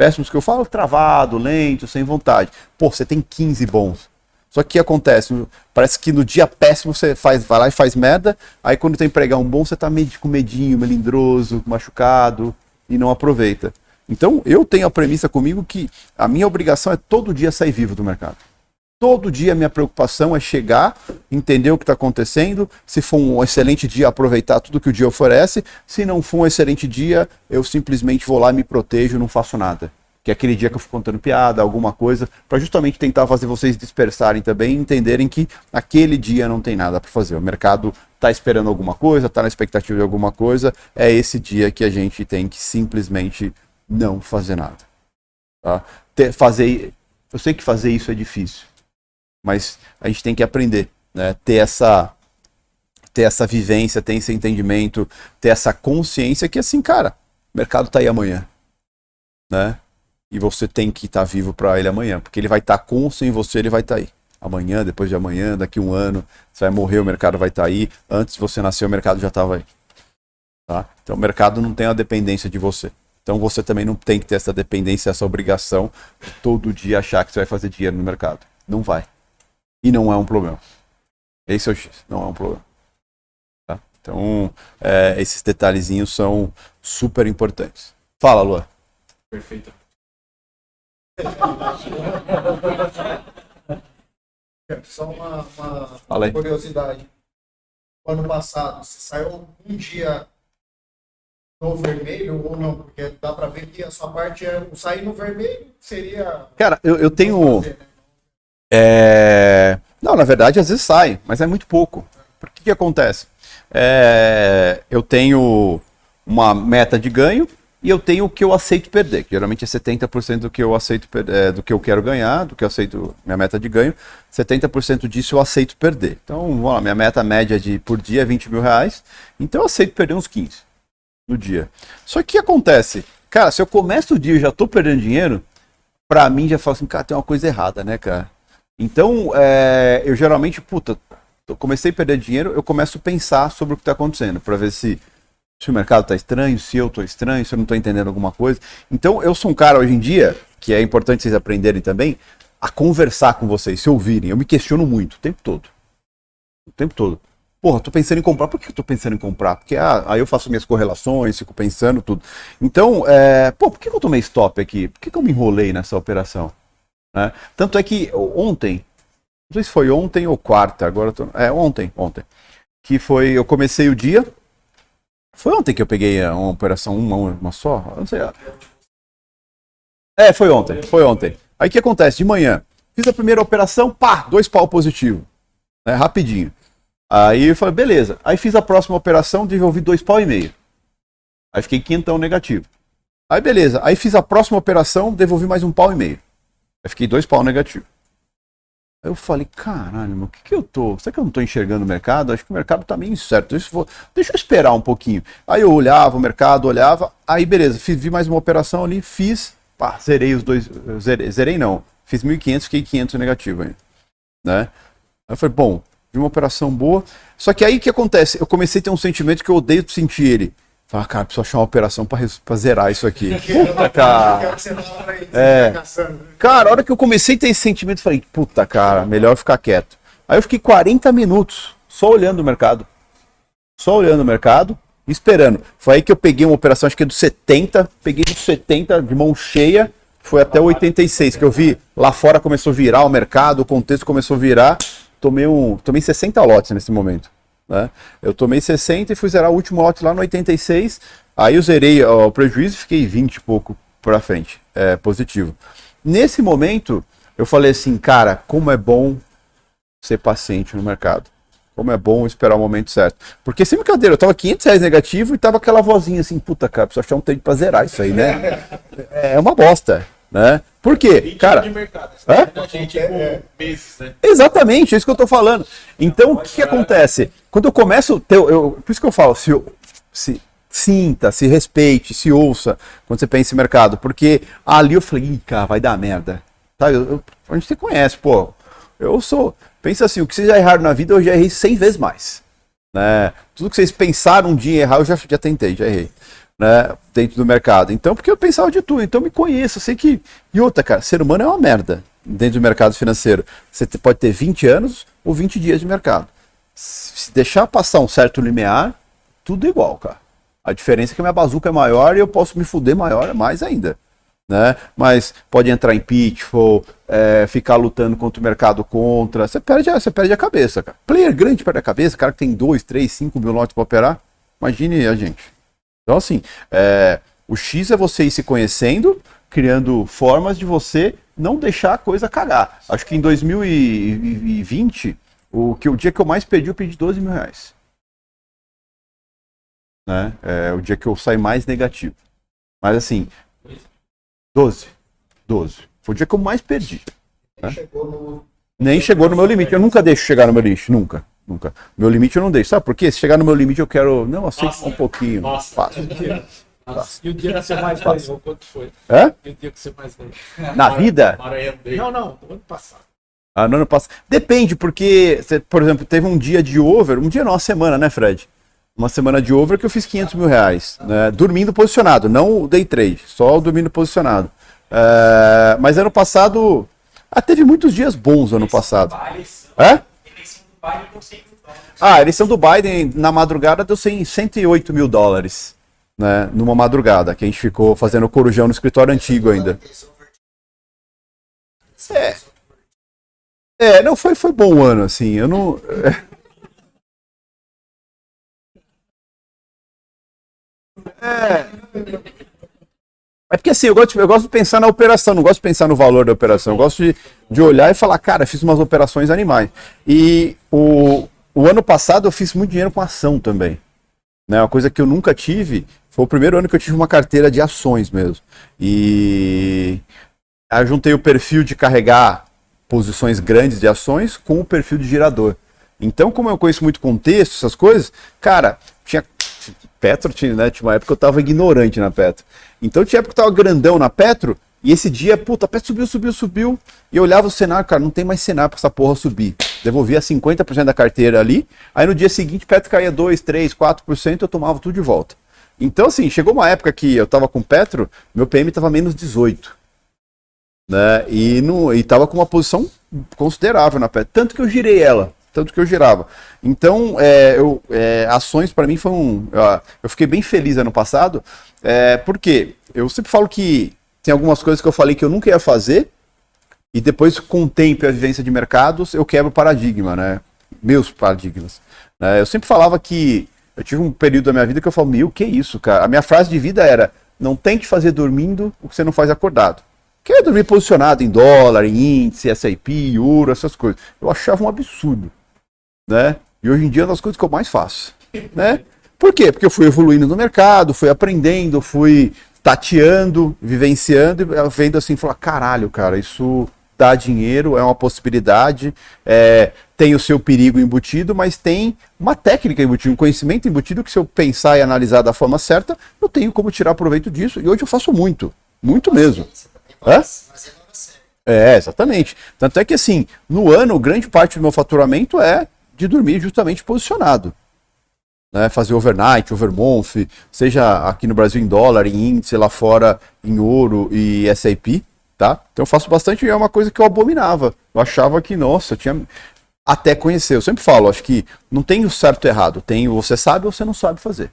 Péssimos que eu falo travado, lento, sem vontade. Pô, você tem 15 bons. Só que acontece? Parece que no dia péssimo você faz, vai lá e faz merda, aí quando tem pregão bom, você tá med- com medinho, melindroso, machucado e não aproveita. Então, eu tenho a premissa comigo que a minha obrigação é todo dia sair vivo do mercado. Todo dia minha preocupação é chegar, entender o que está acontecendo. Se for um excelente dia, aproveitar tudo que o dia oferece. Se não for um excelente dia, eu simplesmente vou lá, me protejo, não faço nada. Que é aquele dia que eu fico contando piada, alguma coisa, para justamente tentar fazer vocês dispersarem também entenderem que aquele dia não tem nada para fazer. O mercado está esperando alguma coisa, está na expectativa de alguma coisa. É esse dia que a gente tem que simplesmente não fazer nada. Tá? Ter- fazer, eu sei que fazer isso é difícil mas a gente tem que aprender, né? Ter essa ter essa vivência, ter esse entendimento, ter essa consciência que assim, cara, o mercado tá aí amanhã, né? E você tem que estar vivo para ele amanhã, porque ele vai estar com ou sem você, ele vai estar aí. Amanhã, depois de amanhã, daqui um ano, você vai morrer, o mercado vai estar aí. Antes de você nascer, o mercado já estava aí. Tá? Então o mercado não tem a dependência de você. Então você também não tem que ter essa dependência, essa obrigação de todo dia achar que você vai fazer dinheiro no mercado. Não vai. E não é um problema. Esse é o X, não é um problema. Tá? Então, é, esses detalhezinhos são super importantes. Fala, Lua. Perfeito. Só uma, uma curiosidade. O ano passado, você saiu um dia no vermelho ou não? Porque dá para ver que a sua parte é o sair no vermelho seria. Cara, eu, eu tenho. fazer, né? É... Não, na verdade, às vezes sai, mas é muito pouco. Por que que acontece? É, Eu tenho uma meta de ganho e eu tenho o que eu aceito perder, que geralmente é 70% do que eu aceito é, do que eu quero ganhar, do que eu aceito minha meta de ganho, 70% disso eu aceito perder. Então, vamos lá, minha meta média de por dia é 20 mil reais, então eu aceito perder uns 15 no dia. Só que o que acontece? Cara, se eu começo o dia e já estou perdendo dinheiro, pra mim já fala assim, cara, tem uma coisa errada, né, cara? Então, é, eu geralmente, puta, comecei a perder dinheiro, eu começo a pensar sobre o que está acontecendo, para ver se, se o mercado está estranho, se eu estou estranho, se eu não estou entendendo alguma coisa. Então, eu sou um cara hoje em dia, que é importante vocês aprenderem também, a conversar com vocês, se ouvirem. Eu me questiono muito, o tempo todo. O tempo todo. Porra, tô pensando em comprar. Por que eu tô pensando em comprar? Porque ah, aí eu faço minhas correlações, fico pensando tudo. Então, é, pô, por que eu tomei stop aqui? Por que eu me enrolei nessa operação? Né? Tanto é que ontem, não sei se foi ontem ou quarta, agora tô, é ontem, ontem, que foi, eu comecei o dia, foi ontem que eu peguei uma operação, uma, uma só, não sei. É, foi ontem, foi ontem. Aí o que acontece? De manhã, fiz a primeira operação, pá, dois pau positivo, né, rapidinho. Aí eu falei, beleza. Aí fiz a próxima operação, desenvolvi dois pau e meio. Aí fiquei quintão negativo. Aí beleza. Aí fiz a próxima operação, devolvi mais um pau e meio. Aí fiquei dois pau negativo. Aí eu falei, caralho, o que que eu tô? Será que eu não tô enxergando o mercado? Acho que o mercado tá meio incerto. Deixa eu, deixa eu esperar um pouquinho. Aí eu olhava o mercado, olhava, aí beleza, fiz, vi mais uma operação ali, fiz, pá, zerei os dois, zerei, zerei não, fiz 1.500, fiquei 500 negativo aí, né? Aí eu falei, bom, vi uma operação boa, só que aí o que acontece? Eu comecei a ter um sentimento que eu odeio sentir ele. Fala, cara, preciso achar uma operação pra, pra zerar isso aqui. Puta, cara. É. Cara, a hora que eu comecei a ter esse sentimento, falei, puta, cara, melhor ficar quieto. Aí eu fiquei 40 minutos só olhando o mercado. Só olhando o mercado, esperando. Foi aí que eu peguei uma operação, acho que é do 70, peguei do 70 de mão cheia, foi até o 86, que eu vi lá fora começou a virar o mercado, o contexto começou a virar. Tomei um, tomei 60 lotes nesse momento. Né? Eu tomei 60 e fui zerar o último lote lá no 86. Aí eu zerei ó, o prejuízo e fiquei 20 e pouco para frente, é, positivo. Nesse momento, eu falei assim, cara, como é bom ser paciente no mercado. Como é bom esperar o momento certo. Porque sem brincadeira, eu tava 500 reais negativo e tava aquela vozinha assim, puta cara, preciso achar um tempo pra zerar isso aí, né? É uma bosta. Né? Por quê? Cara, de mercado. A gente com meses, né? Exatamente, é isso que eu tô falando. Então, o que, que acontece? Quando eu começo, ter, eu, por isso que eu falo, se, se sinta, se respeite, se ouça quando você pensa em mercado, porque ali eu falei, cara, vai dar merda. Tá? Eu, eu, a gente se conhece, pô. Eu sou, pensa assim, o que vocês já erraram na vida, eu já errei 100 vezes mais. Né? Tudo que vocês pensaram um dia em errar, eu já, já tentei, já errei né, dentro do mercado. Então, porque eu pensava de tudo, então me conheço, sei que. E outra, cara, ser humano é uma merda dentro do mercado financeiro. Você pode ter 20 anos ou 20 dias de mercado. Se deixar passar um certo limiar, tudo igual, cara. A diferença é que minha bazuca é maior e eu posso me fuder maior mais ainda. Né? Mas pode entrar em pitfall, é, ficar lutando contra o mercado contra. Você perde, você perde a cabeça, cara. Player grande perde a cabeça, cara que tem 2, 3, 5 mil lotes para operar. Imagine a gente. Então, assim, é, o X é você ir se conhecendo, criando formas de você não deixar a coisa cagar. Acho que em 2020, o, que, o dia que eu mais perdi, eu perdi 12 mil reais. Né? É o dia que eu saí mais negativo. Mas assim, 12. 12. Foi o dia que eu mais perdi. Né? Nem chegou no meu limite. Eu nunca deixo chegar no meu limite, nunca. Nunca. Meu limite eu não deixo. Sabe por quê? Se chegar no meu limite eu quero. Não, aceito um pouquinho. Nossa. Passo. E o dia que você mais ganhou, quanto foi? É? E o dia que você mais ganhou? Na vida? Não, não, do ano passado. Ah, no ano passado. Depende, porque, por exemplo, teve um dia de over, um dia não, uma semana, né, Fred? Uma semana de over que eu fiz 500 mil reais, né? Dormindo posicionado, não o day trade, só o dormindo posicionado. É, mas ano passado. Ah, teve muitos dias bons ano passado. É? Ah, a eleição do Biden na madrugada deu 100, 108 mil dólares. Né, numa madrugada, que a gente ficou fazendo corujão no escritório antigo ainda. É. É, não foi, foi bom ano, assim. Eu não. É. É porque assim, eu gosto, de, eu gosto de pensar na operação, não gosto de pensar no valor da operação. Eu gosto de, de olhar e falar, cara, fiz umas operações animais. E o, o ano passado eu fiz muito dinheiro com ação também. Né? Uma coisa que eu nunca tive, foi o primeiro ano que eu tive uma carteira de ações mesmo. E aí eu juntei o perfil de carregar posições grandes de ações com o perfil de girador. Então, como eu conheço muito contexto, essas coisas, cara, tinha Petro tinha, né, tinha uma época que eu tava ignorante na Petro. Então tinha época que eu tava grandão na Petro, E esse dia, puta, a Petro subiu, subiu, subiu. E eu olhava o cenário, cara, não tem mais cenário pra essa porra subir. Devolvia 50% da carteira ali. Aí no dia seguinte, Petro caía 2, 3, 4%, eu tomava tudo de volta. Então, assim, chegou uma época que eu tava com Petro, meu PM tava menos 18. Né? E, no, e tava com uma posição considerável na Petro. Tanto que eu girei ela. Tanto que eu girava. Então, é, eu, é, ações para mim foi um. Eu fiquei bem feliz ano passado. É, porque eu sempre falo que tem algumas coisas que eu falei que eu nunca ia fazer. E depois, com o tempo e a vivência de mercados, eu quebro o paradigma, né? Meus paradigmas. né? eu sempre falava que. Eu tive um período da minha vida que eu falo, meu, que isso, cara? A minha frase de vida era: não tente fazer dormindo o que você não faz acordado. Que é dormir posicionado em dólar, em índice, S&P, euro, essas coisas. Eu achava um absurdo, né? E hoje em dia é uma das coisas que eu mais faço, né? Por quê? Porque eu fui evoluindo no mercado, fui aprendendo, fui tateando, vivenciando, e vendo assim, falar, caralho, cara, isso dá dinheiro, é uma possibilidade, é, tem o seu perigo embutido, mas tem uma técnica embutida, um conhecimento embutido que se eu pensar e analisar da forma certa, eu tenho como tirar proveito disso. E hoje eu faço muito, muito mesmo. Hora certa. É, exatamente. Tanto é que assim, no ano, grande parte do meu faturamento é de dormir justamente posicionado. Né? Fazer overnight, overmonth, seja aqui no Brasil em dólar, em índice, lá fora em ouro e SAP, tá? Então eu faço bastante e é uma coisa que eu abominava. Eu achava que, nossa, tinha até conhecer. Eu sempre falo, acho que não tem o certo e errado, tem o você sabe ou você não sabe fazer.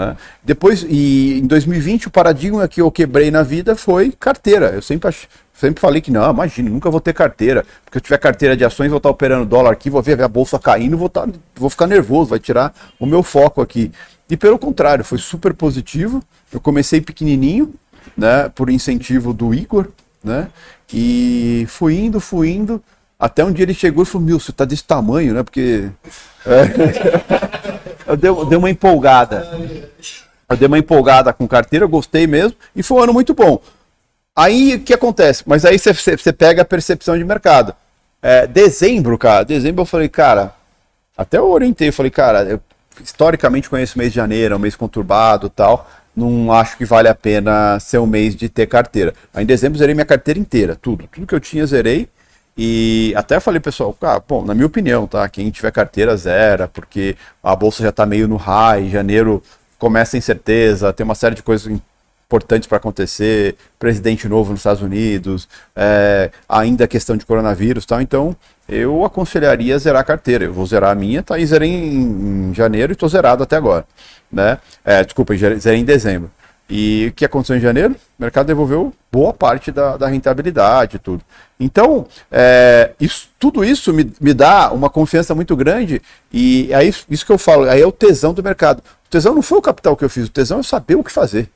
Né? Depois, e em 2020, o paradigma que eu quebrei na vida foi carteira. Eu sempre, sempre falei que não, imagina, nunca vou ter carteira. Porque se eu tiver carteira de ações, vou estar operando dólar aqui, vou ver a bolsa caindo, vou, estar... vou ficar nervoso, vai tirar o meu foco aqui. E pelo contrário, foi super positivo. Eu comecei pequenininho, né, por incentivo do Igor, né, e fui indo, fui indo, até um dia ele chegou e falou, meu, você tá desse tamanho, né, porque... É. eu dei, eu dei uma empolgada. Eu dei uma empolgada com carteira, gostei mesmo, e foi um ano muito bom. Aí o que acontece? Mas aí você- pega a percepção de mercado. É, dezembro, cara, dezembro eu falei, cara, até eu orientei, eu falei, cara, eu historicamente conheço o mês de janeiro, é um mês conturbado tal, não acho que vale a pena ser um mês de ter carteira. Aí em dezembro zerei minha carteira inteira, tudo, tudo que eu tinha zerei. E até falei, pessoal, cara, bom, na minha opinião, tá? Quem tiver carteira zera, porque a bolsa já tá meio no high, janeiro começa a incerteza, tem uma série de coisas importantes para acontecer, presidente novo nos Estados Unidos, é, ainda a questão de coronavírus tal, então eu aconselharia zerar a carteira. Eu vou zerar a minha, tá? E zerei em, em janeiro e estou zerado até agora, né? É, desculpa, zerei em dezembro. E o que aconteceu em janeiro? O mercado devolveu boa parte da, da rentabilidade e tudo. Então, é, isso- tudo isso me, me dá uma confiança muito grande e aí isso que eu falo, aí é o tesão do mercado. O tesão não foi o capital que eu fiz, o tesão é saber o que fazer.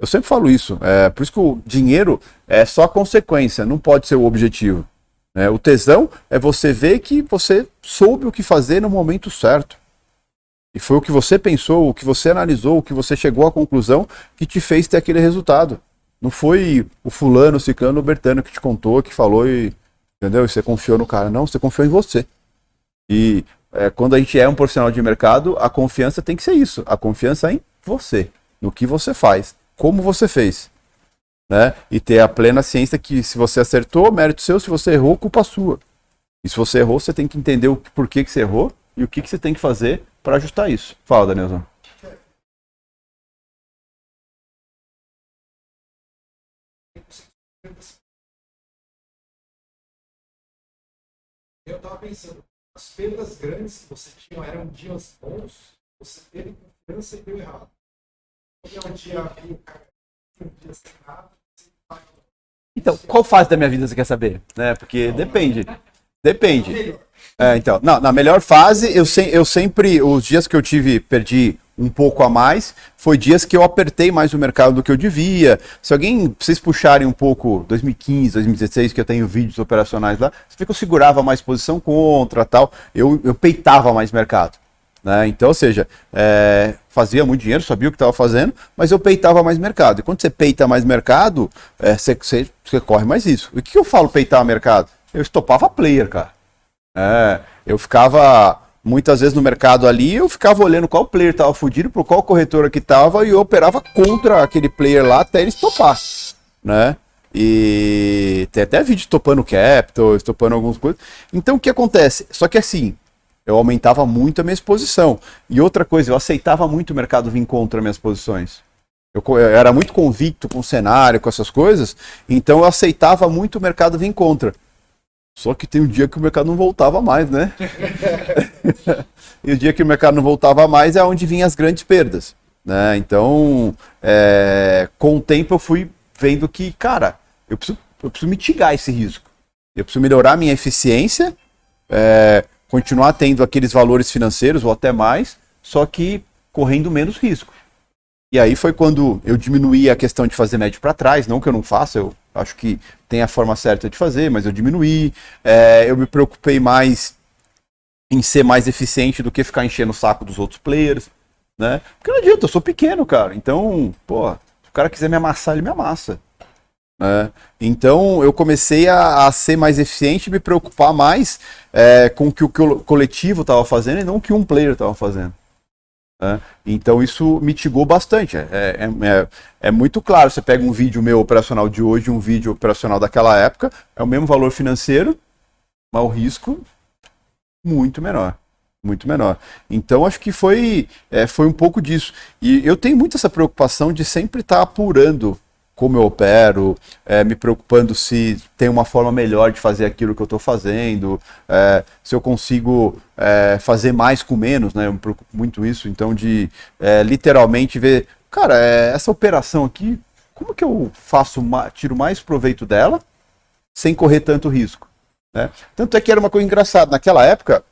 Eu sempre falo isso. É, por isso que o dinheiro é só consequência, não pode ser o objetivo. né? O tesão é você ver que você soube o que fazer no momento certo. E foi o que você pensou, o que você analisou, o que você chegou à conclusão que te fez ter aquele resultado. Não foi o fulano, o ciclano, o bertano que te contou, que falou e. Entendeu? E você confiou no cara. Não, você confiou em você. E é, quando a gente é um profissional de mercado, a confiança tem que ser isso. A confiança em você, no que você faz, como você fez. Né? E ter a plena ciência que se você acertou, mérito seu, se você errou, culpa sua. E se você errou, você tem que entender o por que, que você errou e o que, que você tem que fazer para ajustar isso. Fala, Danielzão. Eu tava pensando, as perdas grandes que você tinha eram dias bons, você teve confiança e deu errado. Quando é um dia meio cara, um dia sem nada, você vai Então, qual fase da minha vida você quer saber? Né? Porque depende. Depende. É, então, não, na melhor fase, eu, se- eu sempre, os dias que eu tive, perdi um pouco a mais, foi dias que eu apertei mais o mercado do que eu devia. Se alguém, vocês puxarem um pouco 2015, 2016, que eu tenho vídeos operacionais lá, você vê que eu segurava mais posição contra tal, eu, eu peitava mais mercado. Né? Então, ou seja, é, fazia muito dinheiro, sabia o que estava fazendo, mas eu peitava mais mercado. E quando você peita mais mercado, é, você, você, você corre mais isso. E o que eu falo peitar mercado? Eu estopava player, cara. É, eu ficava muitas vezes no mercado ali, eu ficava olhando qual player estava fudido, por qual corretora que estava, e eu operava contra aquele player lá até ele estopar. né? E tem até vídeo topando capital, estopando algumas coisas. Então o que acontece? Só que assim, eu aumentava muito a minha exposição. E outra coisa, eu aceitava muito o mercado vir contra minhas posições. Eu, eu era muito convicto com o cenário, com essas coisas, então eu aceitava muito o mercado vir contra. Só que tem um dia que o mercado não voltava mais, né? e o dia que o mercado não voltava mais é onde vinham as grandes perdas. Né? Então, é, com o tempo eu fui vendo que, cara, eu preciso, eu preciso mitigar esse risco. Eu preciso melhorar minha eficiência, é, continuar tendo aqueles valores financeiros ou até mais, só que correndo menos risco. E aí foi quando eu diminuí a questão de fazer médio para trás, não que eu não faça, eu acho que tem a forma certa de fazer, mas eu diminuí. É, eu me preocupei mais em ser mais eficiente do que ficar enchendo o saco dos outros players, né? Porque não adianta, eu sou pequeno, cara. Então, pô, se o cara quiser me amassar, ele me amassa. né? Então eu comecei a, a ser mais eficiente e me preocupar mais é, com o que o co- coletivo estava fazendo e não o que um player estava fazendo. Né? Então isso mitigou bastante. É, é, é- é muito claro. Você pega um vídeo meu operacional de hoje um vídeo operacional daquela época, é o mesmo valor financeiro, mas o risco muito menor. Muito menor. Então acho que foi, é, foi um pouco disso. E eu tenho muito essa preocupação de sempre estar apurando como eu opero, é, me preocupando se tem uma forma melhor de fazer aquilo que eu estou fazendo, é, se eu consigo é, fazer mais com menos, né? Eu me preocupo muito isso, então de é, literalmente ver, cara, é, essa operação aqui, como que eu faço, tiro mais proveito dela sem correr tanto risco? né? Tanto é que era uma coisa engraçada, naquela época,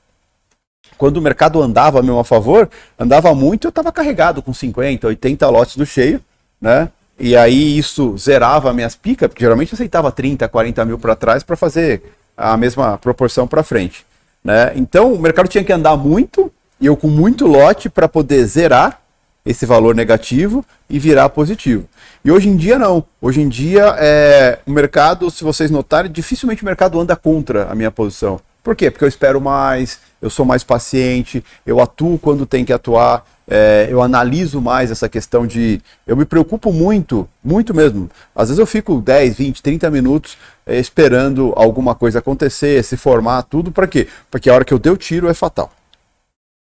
quando o mercado andava a meu favor, andava muito, eu estava carregado com 50, 80 lotes do cheio, né? E aí isso zerava minhas picas, porque geralmente eu aceitava 30, 40 mil para trás para fazer a mesma proporção para frente, né? Então o mercado tinha que andar muito, e eu com muito lote para poder zerar esse valor negativo e virar positivo. E hoje em dia não. Hoje em dia é, o mercado, se vocês notarem, dificilmente o mercado anda contra a minha posição. Por quê? Porque eu espero mais, eu sou mais paciente, eu atuo quando tem que atuar, é, eu analiso mais essa questão de. Eu me preocupo muito, muito mesmo. Às vezes eu fico 10, 20, 30 minutos é, esperando alguma coisa acontecer, se formar, tudo. Para quê? Porque a hora que eu dei o tiro é fatal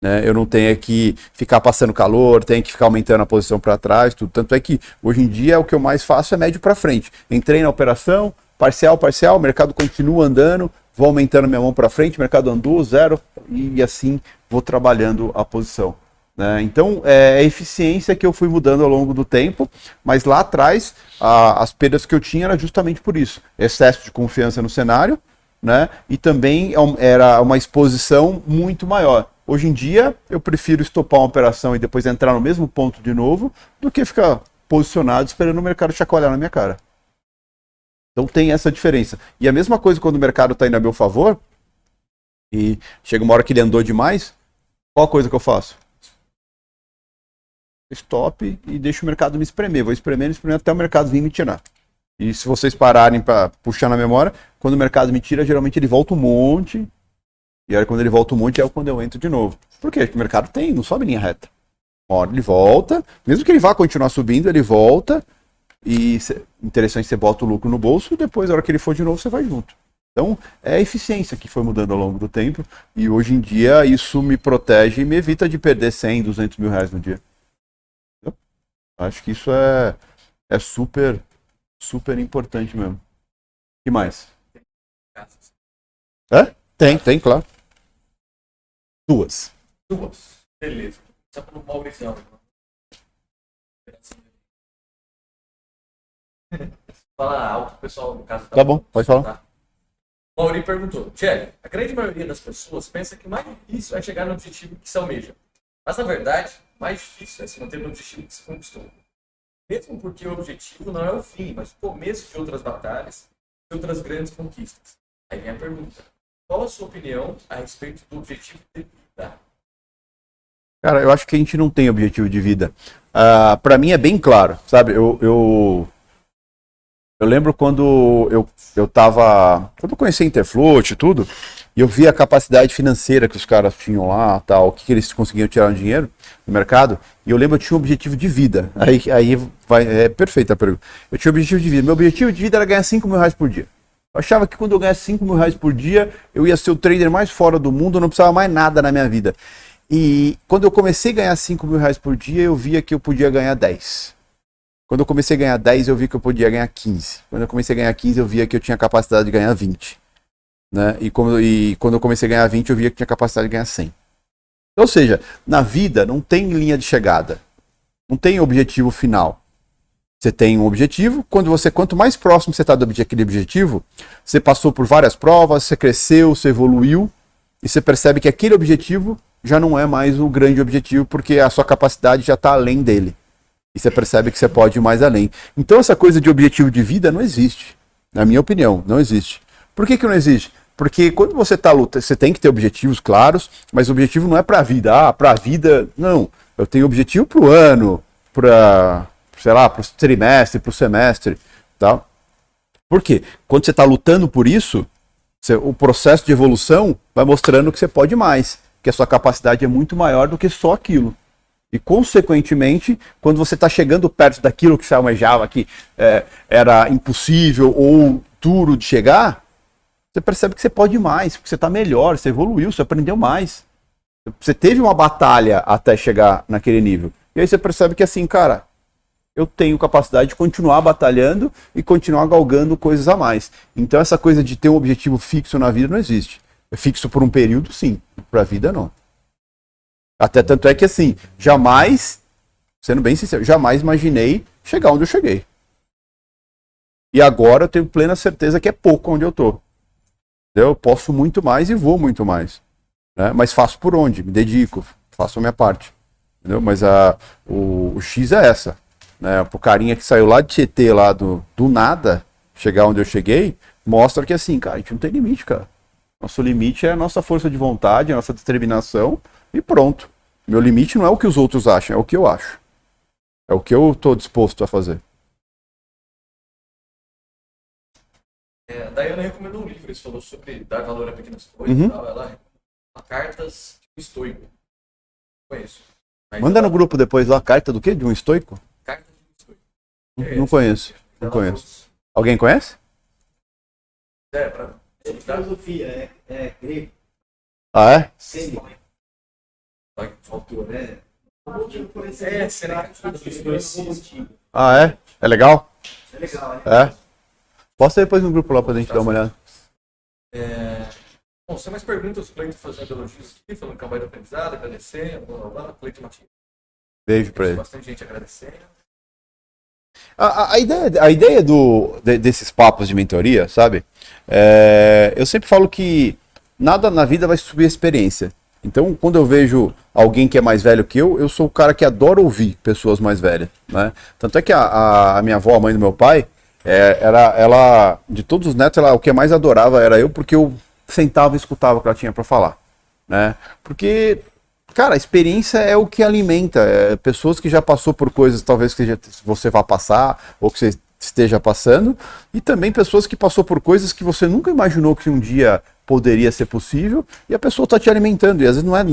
né? Eu não tenho que ficar passando calor, tenho que ficar aumentando a posição para trás, tudo. Tanto é que hoje em dia o que eu mais faço é médio para frente. Entrei na operação, parcial, parcial, o mercado continua andando, vou aumentando minha mão para frente, o mercado andou, zero, e assim vou trabalhando a posição. né? Então, é a eficiência que eu fui mudando ao longo do tempo, mas lá atrás, a- as perdas que eu tinha era justamente por isso: excesso de confiança no cenário, né? E também é era uma exposição muito maior. Hoje em dia, eu prefiro estopar uma operação e depois entrar no mesmo ponto de novo, do que ficar posicionado esperando o mercado chacoalhar na minha cara. Então tem essa diferença. E a mesma coisa quando o mercado está indo a meu favor, e chega uma hora que ele andou demais, qual a coisa que eu faço? Stop e deixo o mercado me espremer. Vou espremendo, espremendo até o mercado vir me tirar. E se vocês pararem para puxar na memória, quando o mercado me tira, geralmente ele volta um monte. E aí quando ele volta um monte é quando eu entro de novo. Por quê? Porque o mercado tem, não sobe linha reta. Uma hora ele volta, mesmo que ele vá continuar subindo, ele volta. E interessante, você bota o lucro no bolso e depois, na hora que ele for de novo, você vai junto. Então, é a eficiência que foi mudando ao longo do tempo. E hoje em dia, isso me protege e me evita de perder 100, 200 mil reais no dia. Entendeu? Acho que isso é, é super, super importante mesmo. Que mais? É? Tem, tem, claro. Duas. Duas. Beleza. Só pelo Maurizão. Fala alto, pessoal, no caso. Tá bom, pode falar. Tá. Mauri perguntou, Jeff, a grande maioria das pessoas pensa que o mais difícil é chegar no objetivo que se almeja. Mas, na verdade, o mais difícil é se manter no objetivo que se conquistou. Mesmo porque o objetivo não é o fim, mas o começo de outras batalhas e outras grandes conquistas. Aí vem a pergunta, qual a sua opinião a respeito do objetivo de vida? Cara, eu acho que a gente não tem objetivo de vida. Ah, para mim é bem claro, sabe? Eu, eu, Eu lembro quando eu, eu tava. Quando eu conheci a e tudo, e eu vi a capacidade financeira que os caras tinham lá, tal, o que, que eles conseguiam tirar no dinheiro no mercado, e eu lembro que eu tinha um objetivo de vida. Aí, aí vai, é perfeita a pergunta. Eu tinha um objetivo de vida. Meu objetivo de vida era ganhar 5 mil reais por dia. Eu achava que quando eu ganhasse 5 mil reais por dia, eu ia ser o trader mais fora do mundo, eu não precisava mais nada na minha vida. E quando eu comecei a ganhar 5 mil reais por dia, eu via que eu podia ganhar 10. Quando eu comecei a ganhar 10, eu vi que eu podia ganhar 15. Quando eu comecei a ganhar 15, eu via que eu tinha capacidade de ganhar 20. Né? E, quando, e quando eu comecei a ganhar 20, eu via que tinha capacidade de ganhar 100. Ou seja, na vida não tem linha de chegada. Não tem objetivo final. Você tem um objetivo, quando você quanto mais próximo você está daquele objetivo, você passou por várias provas, você cresceu, você evoluiu, e você percebe que aquele objetivo já não é mais o grande objetivo, porque a sua capacidade já está além dele. E você percebe que você pode ir mais além. Então essa coisa de objetivo de vida não existe. Na minha opinião, não existe. Por que, que não existe? Porque quando você está lutando, você tem que ter objetivos claros, mas o objetivo não é para a vida. Ah, para a vida, não. Eu tenho objetivo para o ano, para, sei lá, para o trimestre, para o semestre, tá? Por quê? Quando você está lutando por isso, o processo de evolução vai mostrando que você pode mais, que a sua capacidade é muito maior do que só aquilo. E, consequentemente, quando você está chegando perto daquilo que você almejava, que é, era impossível ou duro de chegar, você percebe que você pode mais, que você está melhor, você evoluiu, você aprendeu mais. Você teve uma batalha até chegar naquele nível. E aí você percebe que assim, cara, eu tenho capacidade de continuar batalhando e continuar galgando coisas a mais. Então essa coisa de ter um objetivo fixo na vida não existe. É fixo por um período, sim. Para a vida, não. Até tanto é que assim, jamais, sendo bem sincero, jamais imaginei chegar onde eu cheguei. E agora eu tenho plena certeza que é pouco onde eu tô. Eu posso muito mais e vou muito mais. Né? Mas faço por onde? Me dedico, faço a minha parte. Entendeu? Mas a, o, o X é essa. Né? Carinha que saiu lá de Tietê, lá do, do nada, chegar onde eu cheguei, mostra que assim, cara, a gente não tem limite, cara. Nosso limite é a nossa força de vontade, a nossa determinação e pronto. Meu limite não é o que os outros acham, é o que eu acho. É o que eu estou disposto a fazer. É, a Dayana recomendou um livro, ele falou sobre dar valor a pequenas coisas Uhum. e tal. Ela recomendou cartas de um estoico. Conheço. Mas Manda ela- no grupo depois lá a carta do quê? De um estoico? Cartas de um estoico. Não, É não conheço. Não conheço. Alguém conhece? É, pra... Filosofia é, é grego. Ah, é? Semi. Faltou, né? É, É, será que Ah, é? É legal? É legal, né? É? Posta depois no grupo lá pra gente dar uma olhada. É... Bom, sem mais perguntas, o Cleiton fazendo elogios aqui, falando que é um baita aprendizado, agradecendo, blá blá blá. Cleiton Martins. Beijo pra ele. Bastante gente agradecendo. A, a- a ideia, a ideia do, de- desses papos de mentoria, sabe? É, eu sempre falo que nada na vida vai subir a experiência. Então, quando eu vejo alguém que é mais velho que eu, eu sou o cara que adora ouvir pessoas mais velhas, né? Tanto é que a, a- minha avó, a mãe do meu pai, é, era, ela, de todos os netos, ela, o que mais adorava era eu, porque eu sentava e escutava o que ela tinha para falar, né? Porque Cara, a experiência é o que alimenta. É, pessoas que já passou por coisas talvez que já- você vá passar ou que você esteja passando, e também pessoas que passou por coisas que você nunca imaginou que um dia poderia ser possível, e a pessoa está te alimentando. E às vezes não é,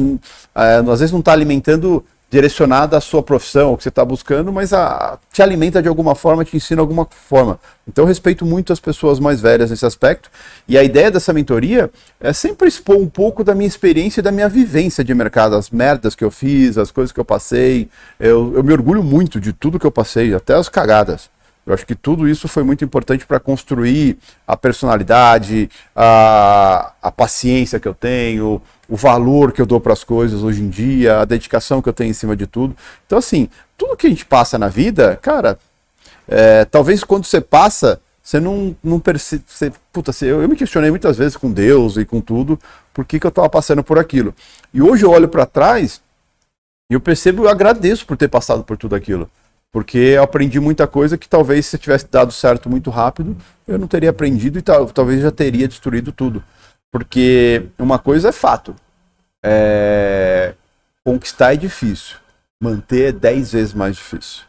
é, às vezes não está alimentando direcionada à sua profissão, o que você está buscando, mas a, te alimenta de alguma forma, te ensina de alguma forma. Então eu respeito muito as pessoas mais velhas nesse aspecto. E a ideia dessa mentoria é sempre expor um pouco da minha experiência e da minha vivência de mercado, as merdas que eu fiz, as coisas que eu passei. Eu, eu me orgulho muito de tudo que eu passei, até as cagadas. Eu acho que tudo isso foi muito importante para construir a personalidade, a, a paciência que eu tenho, o valor que eu dou para as coisas hoje em dia, a dedicação que eu tenho em cima de tudo. Então, assim, tudo que a gente passa na vida, cara, é, talvez quando você passa, você não, não percebe. Puta, eu, eu me questionei muitas vezes com Deus e com tudo, por que, que eu estava passando por aquilo. E hoje eu olho para trás e eu percebo, eu agradeço por ter passado por tudo aquilo. Porque eu aprendi muita coisa que talvez se tivesse dado certo muito rápido, eu não teria aprendido e tal, talvez já teria destruído tudo. Porque uma coisa é fato. É... Conquistar é difícil. Manter é dez vezes mais difícil.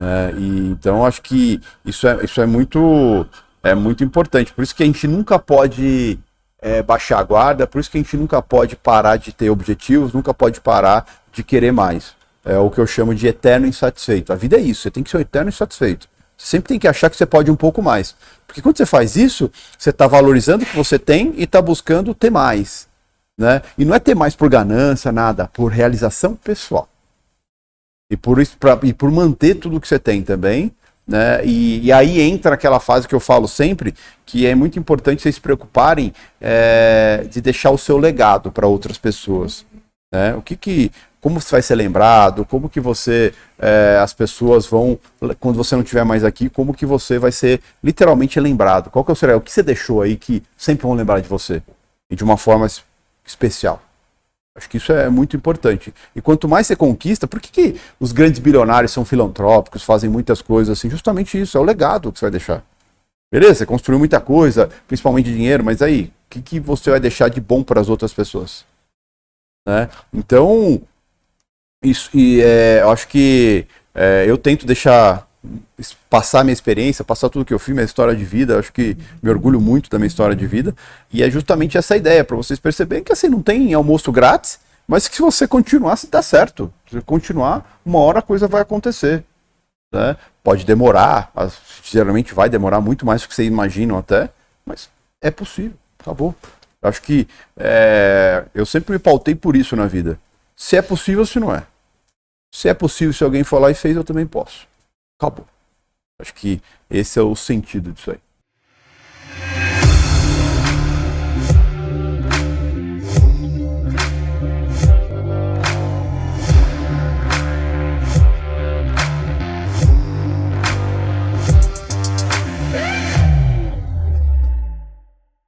É, e, então acho que isso é, isso é muito é muito importante. Por isso que a gente nunca pode é, baixar a guarda, por isso que a gente nunca pode parar de ter objetivos, nunca pode parar de querer mais. É o que eu chamo de eterno insatisfeito. A vida é isso, você tem que ser um eterno insatisfeito. Você sempre tem que achar que você pode um pouco mais. Porque quando você faz isso, você está valorizando o que você tem e está buscando ter mais. Né? E não é ter mais por ganância, nada, por realização pessoal. E por, isso, pra, e por manter tudo que você tem também. Né? E, e, aí entra aquela fase que eu falo sempre, que é muito importante vocês se preocuparem é, de deixar o seu legado para outras pessoas. Né? O que que, como você vai ser lembrado, como que você, é, as pessoas vão, quando você não estiver mais aqui, como que você vai ser literalmente lembrado? Qual que é o seu, o que você deixou aí que sempre vão lembrar de você e de uma forma especial? Acho que isso é muito importante. E quanto mais você conquista, por que, que os grandes bilionários são filantrópicos, fazem muitas coisas assim? Justamente isso, é o legado que você vai deixar. Beleza, construiu muita coisa, principalmente dinheiro, mas aí, o que, que você vai deixar de bom para as outras pessoas? Né? Então, isso, e, é, eu acho que é, eu tento deixar passar minha experiência, passar tudo que eu fiz, minha história de vida, acho que me orgulho muito da minha história de vida, e é justamente essa ideia, para vocês perceberem que assim, não tem almoço grátis, mas que se você continuar, se dá certo. Se continuar, uma hora a coisa vai acontecer. Né? Pode demorar, geralmente vai demorar muito mais do que vocês imaginam até, mas é possível, acabou. Acho que é, eu sempre me pautei por isso na vida. Se é possível, se não é. Se é possível, se alguém for lá e fez, eu também posso. Acabou. Acho que esse é o sentido disso aí.